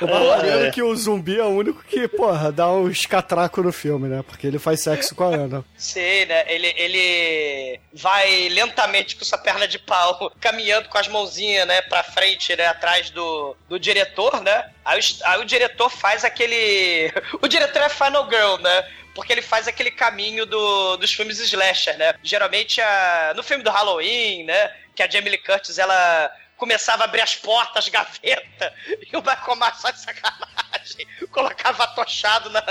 O problema é que o zumbi é o único que, porra, dá uns catracos no filme, né? Porque ele faz sexo com a Ana. Sei, né? Ele, ele vai lentamente com sua perna de pau, caminhando com as mãozinhas, né, pra frente, né, atrás do, do diretor, né? Aí, o- aí o diretor faz aquele. O diretor é Final Girl, né? Porque ele faz aquele caminho do, dos filmes slasher, né? Geralmente, a, no filme do Halloween, né? Que a Jamie Lee Curtis, ela começava a abrir as portas, gaveta, e o Michael Myers, só de sacanagem, colocava atochado na,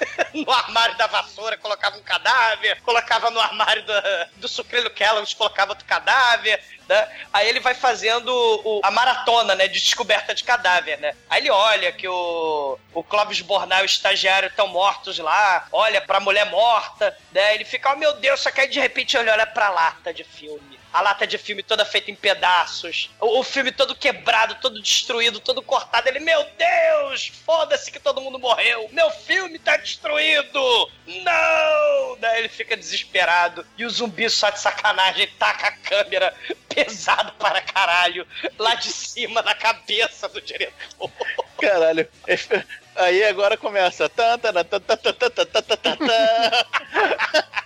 no armário da vassoura colocava um cadáver, colocava no armário do, do sucrilho Kellogg's, colocava outro cadáver, né? Aí ele vai fazendo o- a maratona, né, de descoberta de cadáver, né? Aí ele olha que o, o Clóvis Bornal e o estagiário estão mortos lá, olha pra mulher morta, né? Ele fica, oh meu Deus, só que aí de repente ele olha pra lata de filme. A lata de filme toda feita em pedaços. O, o filme todo quebrado, todo destruído, todo cortado. Ele, meu Deus, foda-se que todo mundo morreu. Meu filme tá destruído. Não! Daí ele fica desesperado. E o zumbi só de sacanagem taca a câmera pesado para caralho lá de cima na cabeça do diretor. Caralho. Aí agora começa. Tan, tan, tan,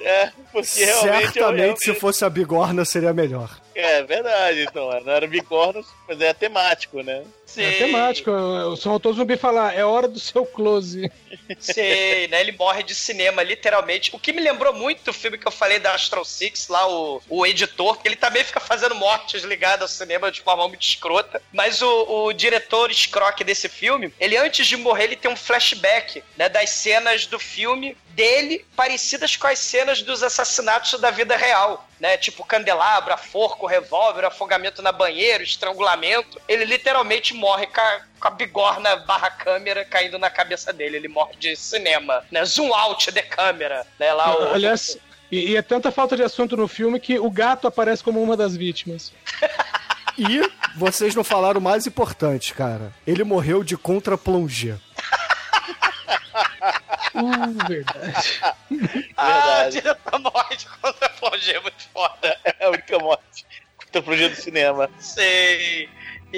É, porque realmente. Certamente, eu, se fosse a bigorna, seria melhor. É verdade, então. Não era bigornos, mas é temático, né? É temático. O São Autor Zumbi fala, é hora do seu close. Sei, né? Ele morre de cinema, literalmente. O que me lembrou muito o filme que eu falei da Astral Six, lá, o, o editor, porque ele também fica fazendo mortes ligadas ao cinema de forma muito escrota. Mas o, o diretor escroque desse filme, ele antes de morrer, ele tem um flashback, né? Das cenas do filme dele parecidas com as cenas dos assassinatos da vida real, né? Tipo candelabro, a forca, o revólver, afogamento na banheira, estrangulamento. Ele literalmente morre com a, com a bigorna barra câmera caindo na cabeça dele. Ele morre de cinema, né? Zoom out the câmera, né? Lá o... Aliás, e, e é tanta falta de assunto no filme que o gato aparece como uma das vítimas. E vocês não falaram o mais importante, cara. Ele morreu de contra-plongé. Uh, verdade. Ah, Verdade. diretor morre de contra-plongé, muito foda. É a única morte. Contra projeto do cinema. Sei.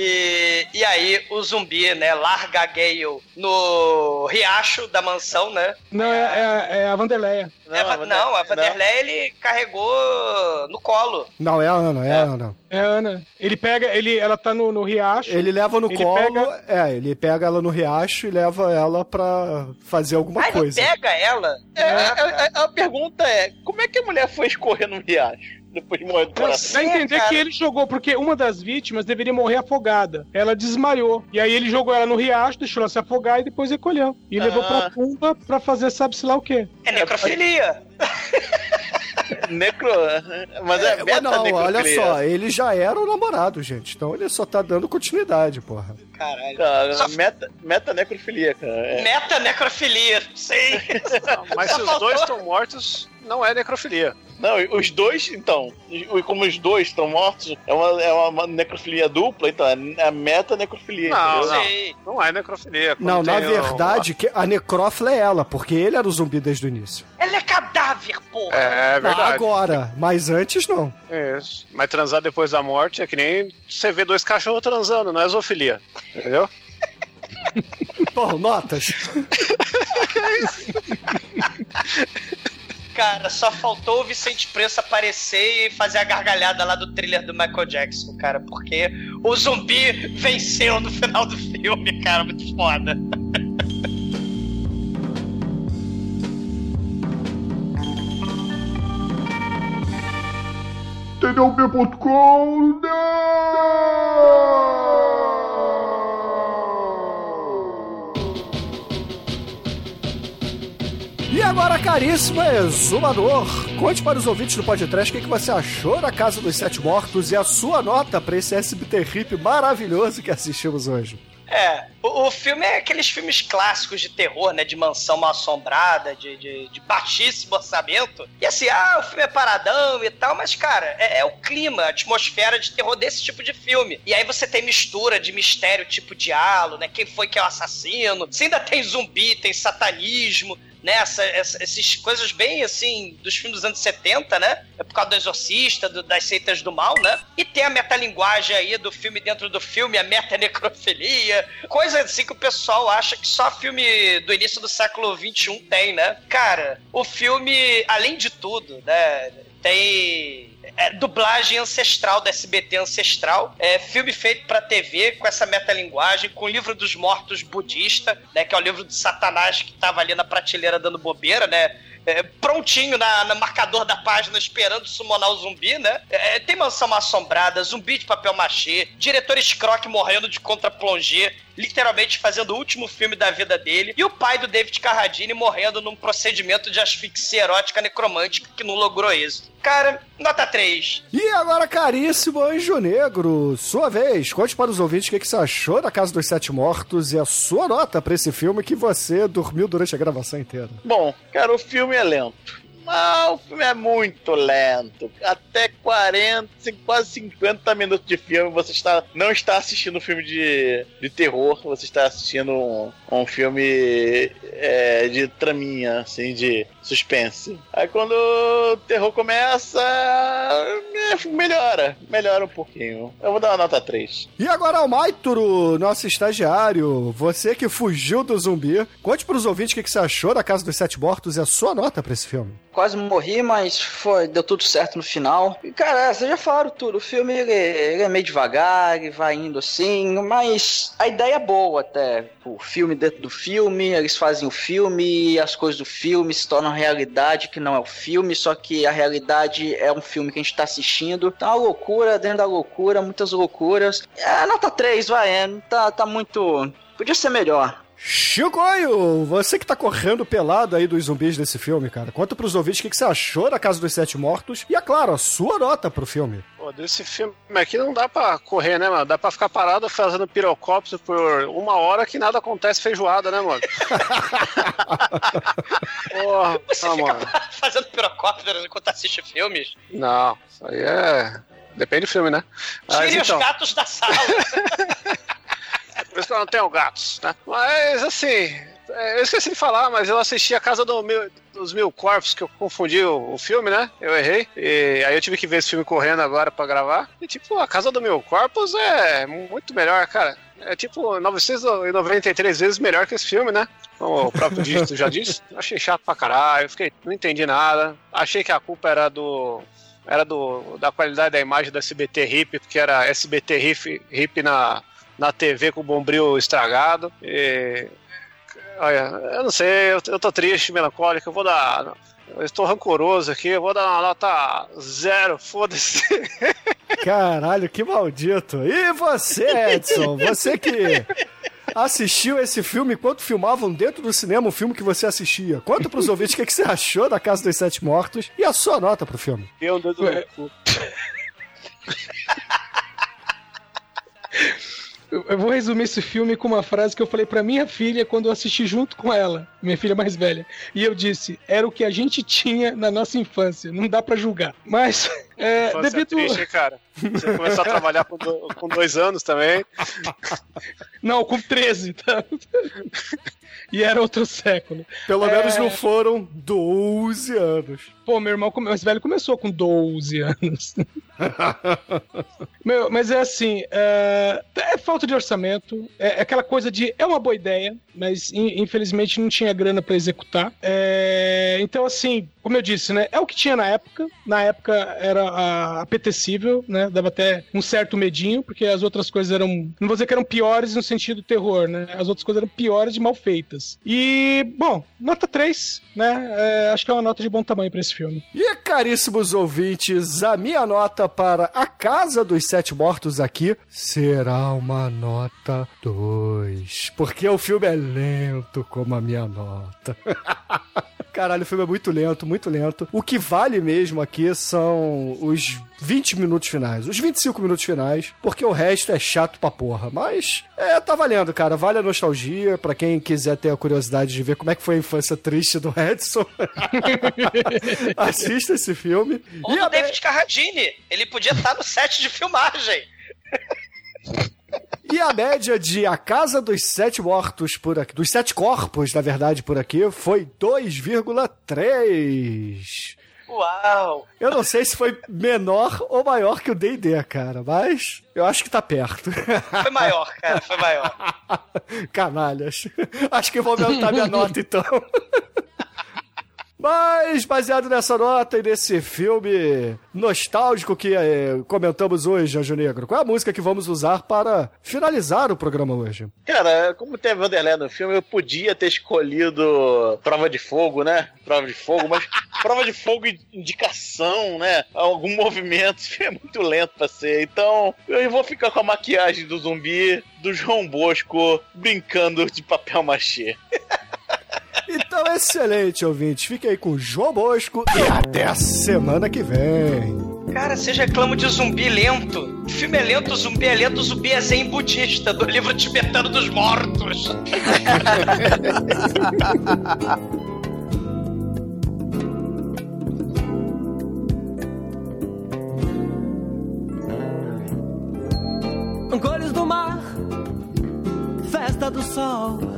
E, e aí o zumbi, né, larga a Gale no riacho da mansão, né? Não, é, é, é a Vanderleia. É, va- não, a Vanderlei ele carregou no colo. Não, é a Ana, é, a Ana. É a Ana. Ele pega, ele, ela tá no, no riacho. Ele leva no Ele colo, pega- é, ele pega ela no riacho e leva ela pra fazer alguma Ah, ele coisa. pega ela. É, a, a- a pergunta é: como é que a mulher foi escorrer no riacho? Depois de morrer do coração? Dá a entender cara. que ele jogou, porque uma das vítimas deveria morrer afogada. Ela desmaiou. E aí ele jogou ela no riacho, deixou ela se afogar e depois recolheu. E levou Ah. pra tumba pra fazer sabe-se lá o quê. É necrofilia. necro. Mas é, É, meta não, olha só, ele já era o namorado, gente. Então ele só tá dando continuidade, porra. Caralho. Cara, Só- meta, meta necrofilia, cara. É. Meta necrofilia, sim. Mas Só se os dois estão mortos, não é necrofilia. Não, os dois, então, e como os dois estão mortos, é uma, é uma necrofilia dupla, então é a meta necrofilia. Não, não. Não é necrofilia. Não, na verdade, a necrófila é ela, porque ele era o zumbi desde o início. Ela é cadáver, porra. É, é verdade. Agora, mas antes não. Isso. Mas transar depois da morte é que nem você vê dois cachorros transando, não é zoofilia. Entendeu? Bom, notas. Cara, só faltou o Vicente Preço aparecer e fazer a gargalhada lá do thriller do Michael Jackson, cara, porque o zumbi venceu no final do filme, cara, muito foda. TDUP.com E agora, caríssimo exumador, conte para os ouvintes do podcast o que, que você achou da Casa dos Sete Mortos e a sua nota para esse SBT Hip maravilhoso que assistimos hoje. É, o, o filme é aqueles filmes clássicos de terror, né? De mansão mal assombrada, de, de, de baixíssimo orçamento. E assim, ah, o filme é paradão e tal, mas, cara, é, é o clima, a atmosfera de terror desse tipo de filme. E aí você tem mistura de mistério tipo diálogo, né? Quem foi que é o assassino? Você ainda tem zumbi, tem satanismo, né? Essa, essa, essas coisas bem assim dos filmes dos anos 70, né? É por causa do Exorcista, do- das seitas do mal, né? E tem a metalinguagem aí do filme dentro do filme, a metanecrofilia, coisa assim que o pessoal acha que só filme do início do século XXI tem, né? Cara, o filme, além de tudo, né? Tem é, dublagem ancestral da SBT ancestral, é, filme feito pra TV com essa metalinguagem, com o livro dos mortos budista, né, que é o livro do Satanás que tava ali na prateleira dando bobeira, né? É, prontinho na, no marcador da página esperando summonar o zumbi, né? É, tem mansão assombrada, zumbi de papel machê, diretor Scrock morrendo de contra-plongé, literalmente fazendo o último filme da vida dele, e o pai do David Carradine morrendo num procedimento de asfixia erótica necromântica que não logrou êxito. Cara, nota 3. E agora, caríssimo Anjo Negro, sua vez, conte para os ouvintes o que, que você achou da Casa dos Sete Mortos e a sua nota para esse filme que você dormiu durante a gravação inteira. Bom, cara, o filme é Ah, o filme é muito lento. Até 40, quase 50 minutos de filme, você está, não está assistindo um filme de, de terror, você está assistindo um, um filme é, de traminha, assim, de suspense. Aí quando o terror começa, é, melhora, melhora um pouquinho. Eu vou dar uma nota 3. E agora, Almaituro, nosso estagiário, você que fugiu do zumbi, conte para os ouvintes o que você achou da Casa dos Sete Mortos e a sua nota para esse filme. Quase morri, mas foi, deu tudo certo no final. E, cara, vocês já falaram tudo. O filme ele, ele é meio devagar, ele vai indo assim, mas a ideia é boa até. O filme dentro do filme, eles fazem o filme as coisas do filme se tornam realidade que não é o filme, só que a realidade é um filme que a gente tá assistindo. Então, uma loucura dentro da loucura, muitas loucuras. É, nota 3, vai, é, tá, tá muito. Podia ser melhor. Chicoio, você que tá correndo pelado aí dos zumbis desse filme, cara, conta pros ouvintes o que, que você achou da Casa dos Sete Mortos e, é claro, a sua nota pro filme. Pô, desse filme aqui não dá pra correr, né, mano? Dá pra ficar parado fazendo pirocóptero por uma hora que nada acontece feijoada, né, mano? Porra, Você ah, fica mano. fazendo pirocóptero enquanto assiste filmes? Não, isso aí é. Depende do filme, né? Mas, Tire então, os gatos da sala. por isso que eu não tenho gatos, né? Mas assim, é, eu esqueci de falar, mas eu assisti a Casa do Mil- dos Mil Corpos, que eu confundi o, o filme, né? Eu errei. E aí eu tive que ver esse filme correndo agora pra gravar. E tipo, a Casa do Mil Corpos é muito melhor, cara. É tipo 993 vezes melhor que esse filme, né? Como o próprio dígito já disse. Achei chato pra caralho, fiquei, não entendi nada. Achei que a culpa era do. Era do, da qualidade da imagem da SBT Hip, porque era SBT Hip, hip na, na TV com o bombril estragado. E, olha, eu não sei, eu, eu tô triste, melancólico, eu vou dar. Eu estou rancoroso aqui, eu vou dar uma nota zero, foda-se. Caralho, que maldito. E você, Edson? Você que assistiu esse filme enquanto filmavam dentro do cinema o filme que você assistia. Conta pros ouvintes o que, que você achou da Casa dos Sete Mortos e a sua nota pro filme. Deu um dedo no cu. Eu vou resumir esse filme com uma frase que eu falei pra minha filha quando eu assisti junto com ela, minha filha mais velha. E eu disse: era o que a gente tinha na nossa infância, não dá pra julgar. Mas, é, devido. triste, hein, cara. Você começou a trabalhar com, do- com dois anos também. Não, com 13, tá? E era outro século. Pelo É. menos não foram 12 anos. Pô, meu irmão mais velho começou com 12 anos. Meu, mas é assim, é, é falta de orçamento, é, é aquela coisa de é uma boa ideia, mas in- infelizmente não tinha grana pra executar. É, então assim, como eu disse, né, é o que tinha na época. Na época era apetecível, né, dava até um certo medinho, porque as outras coisas eram, não vou dizer que eram piores no sentido terror, né, as outras coisas eram piores de mal feitas. E bom, nota 3, né, é, acho que é uma nota de bom tamanho pra esse filme. E caríssimos ouvintes, a minha nota para A Casa dos Sete Mortos aqui será uma nota 2. Porque o filme é lento como a minha nota. Caralho, o filme é muito lento, muito lento. O que vale mesmo aqui são os 20 minutos finais, os 25 minutos finais, porque o resto é chato pra porra. Mas, é, tá valendo, cara. Vale a nostalgia pra quem quiser ter a curiosidade de ver como é que foi a infância triste do Edson. Assista esse filme. Ou E a David Carradine. Ele podia estar no set de filmagem. E a média de A Casa dos Sete Mortos por aqui, dos Sete Corpos, na verdade, por aqui, foi 2,3. Uau! Eu não sei se foi menor ou maior que o D&D, cara, mas eu acho que tá perto. Foi maior, cara, foi maior. Canalhas. Acho que vou aumentar minha nota, então. Mas, baseado nessa nota e nesse filme nostálgico que eh, comentamos hoje, Anjo Negro, qual é a música que vamos usar para finalizar o programa hoje? Cara, como tem Vanderlei no filme, eu podia ter escolhido Prova de Fogo, né? Prova de Fogo, mas Prova de Fogo e indicação, né? Algum movimento, é muito lento pra ser. Então, eu vou ficar com a maquiagem do zumbi do João Bosco brincando de papel machê. Excelente, ouvintes. Fique aí com o João Bosco e até a semana que vem. Cara, vocês reclamam de zumbi lento. O filme é lento, o zumbi é lento, o zumbi é zen budista, do livro tibetano dos mortos. Cores do mar, festa do sol.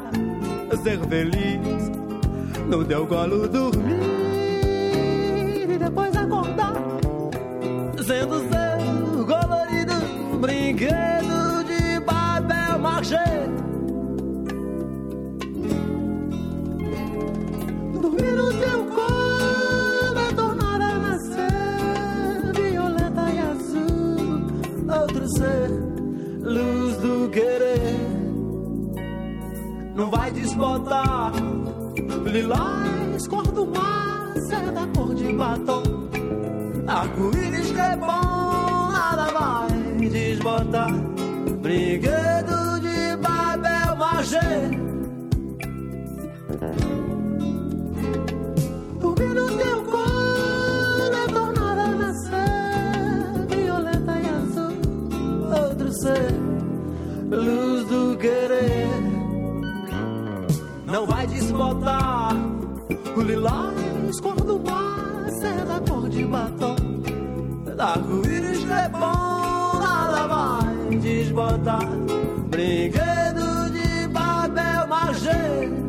ser feliz, no teu colo dormir e depois acordar, sendo seu colorido brinquedo de papel machê. Dormir no teu colo é tornar a nascer violeta e azul, outro ser, luz do querer. Não vai desbotar lilás, cor do mar, seda cor de batom. Arco-íris que é bom, nada vai desbotar. Brinquedo de papel machê. Dormir no teu colo é tornar a nascer violeta e azul. Outro ser, luz do querer. Não vai desbotar o lilás, cor do mar, seda cor de batom. Arco-íris que é bom, nada vai desbotar. Brinquedo de papel machê.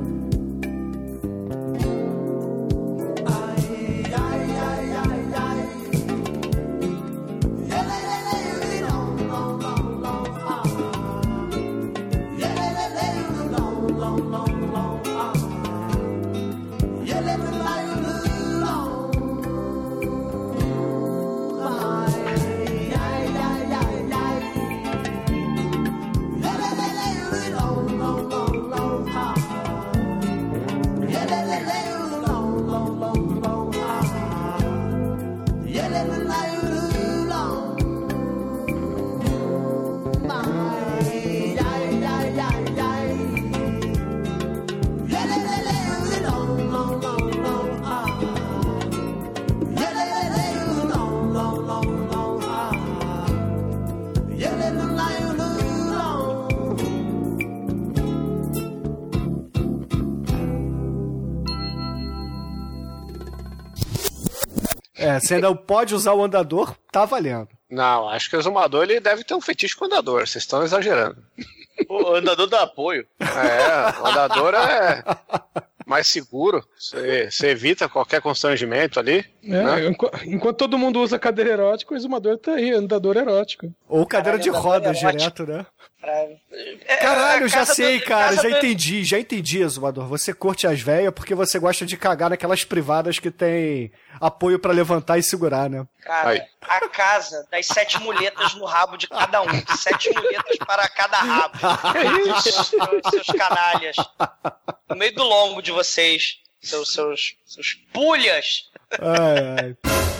Você ainda pode usar o andador, tá valendo. Não, acho que o exumador ele deve ter um fetiche com o andador. Vocês estão exagerando. O andador dá apoio. É, o andador é mais seguro. Você, evita qualquer constrangimento ali. É, né? enqu- Enquanto todo mundo usa cadeira erótica, o exumador tá aí, andador erótico. Ou cadeira Caralho, de rodas direto, né? É, Caralho, já sei, do- cara, já do- entendi, já entendi, Exumador. Você curte as velhas porque você gosta de cagar naquelas privadas que tem apoio pra levantar e segurar, né? Cara, Aí. a casa das sete muletas no rabo de cada um. Sete muletas para cada rabo. seus, seus canalhas. No meio do longo de vocês. Seus, seus, seus pulhas. Ai, ai.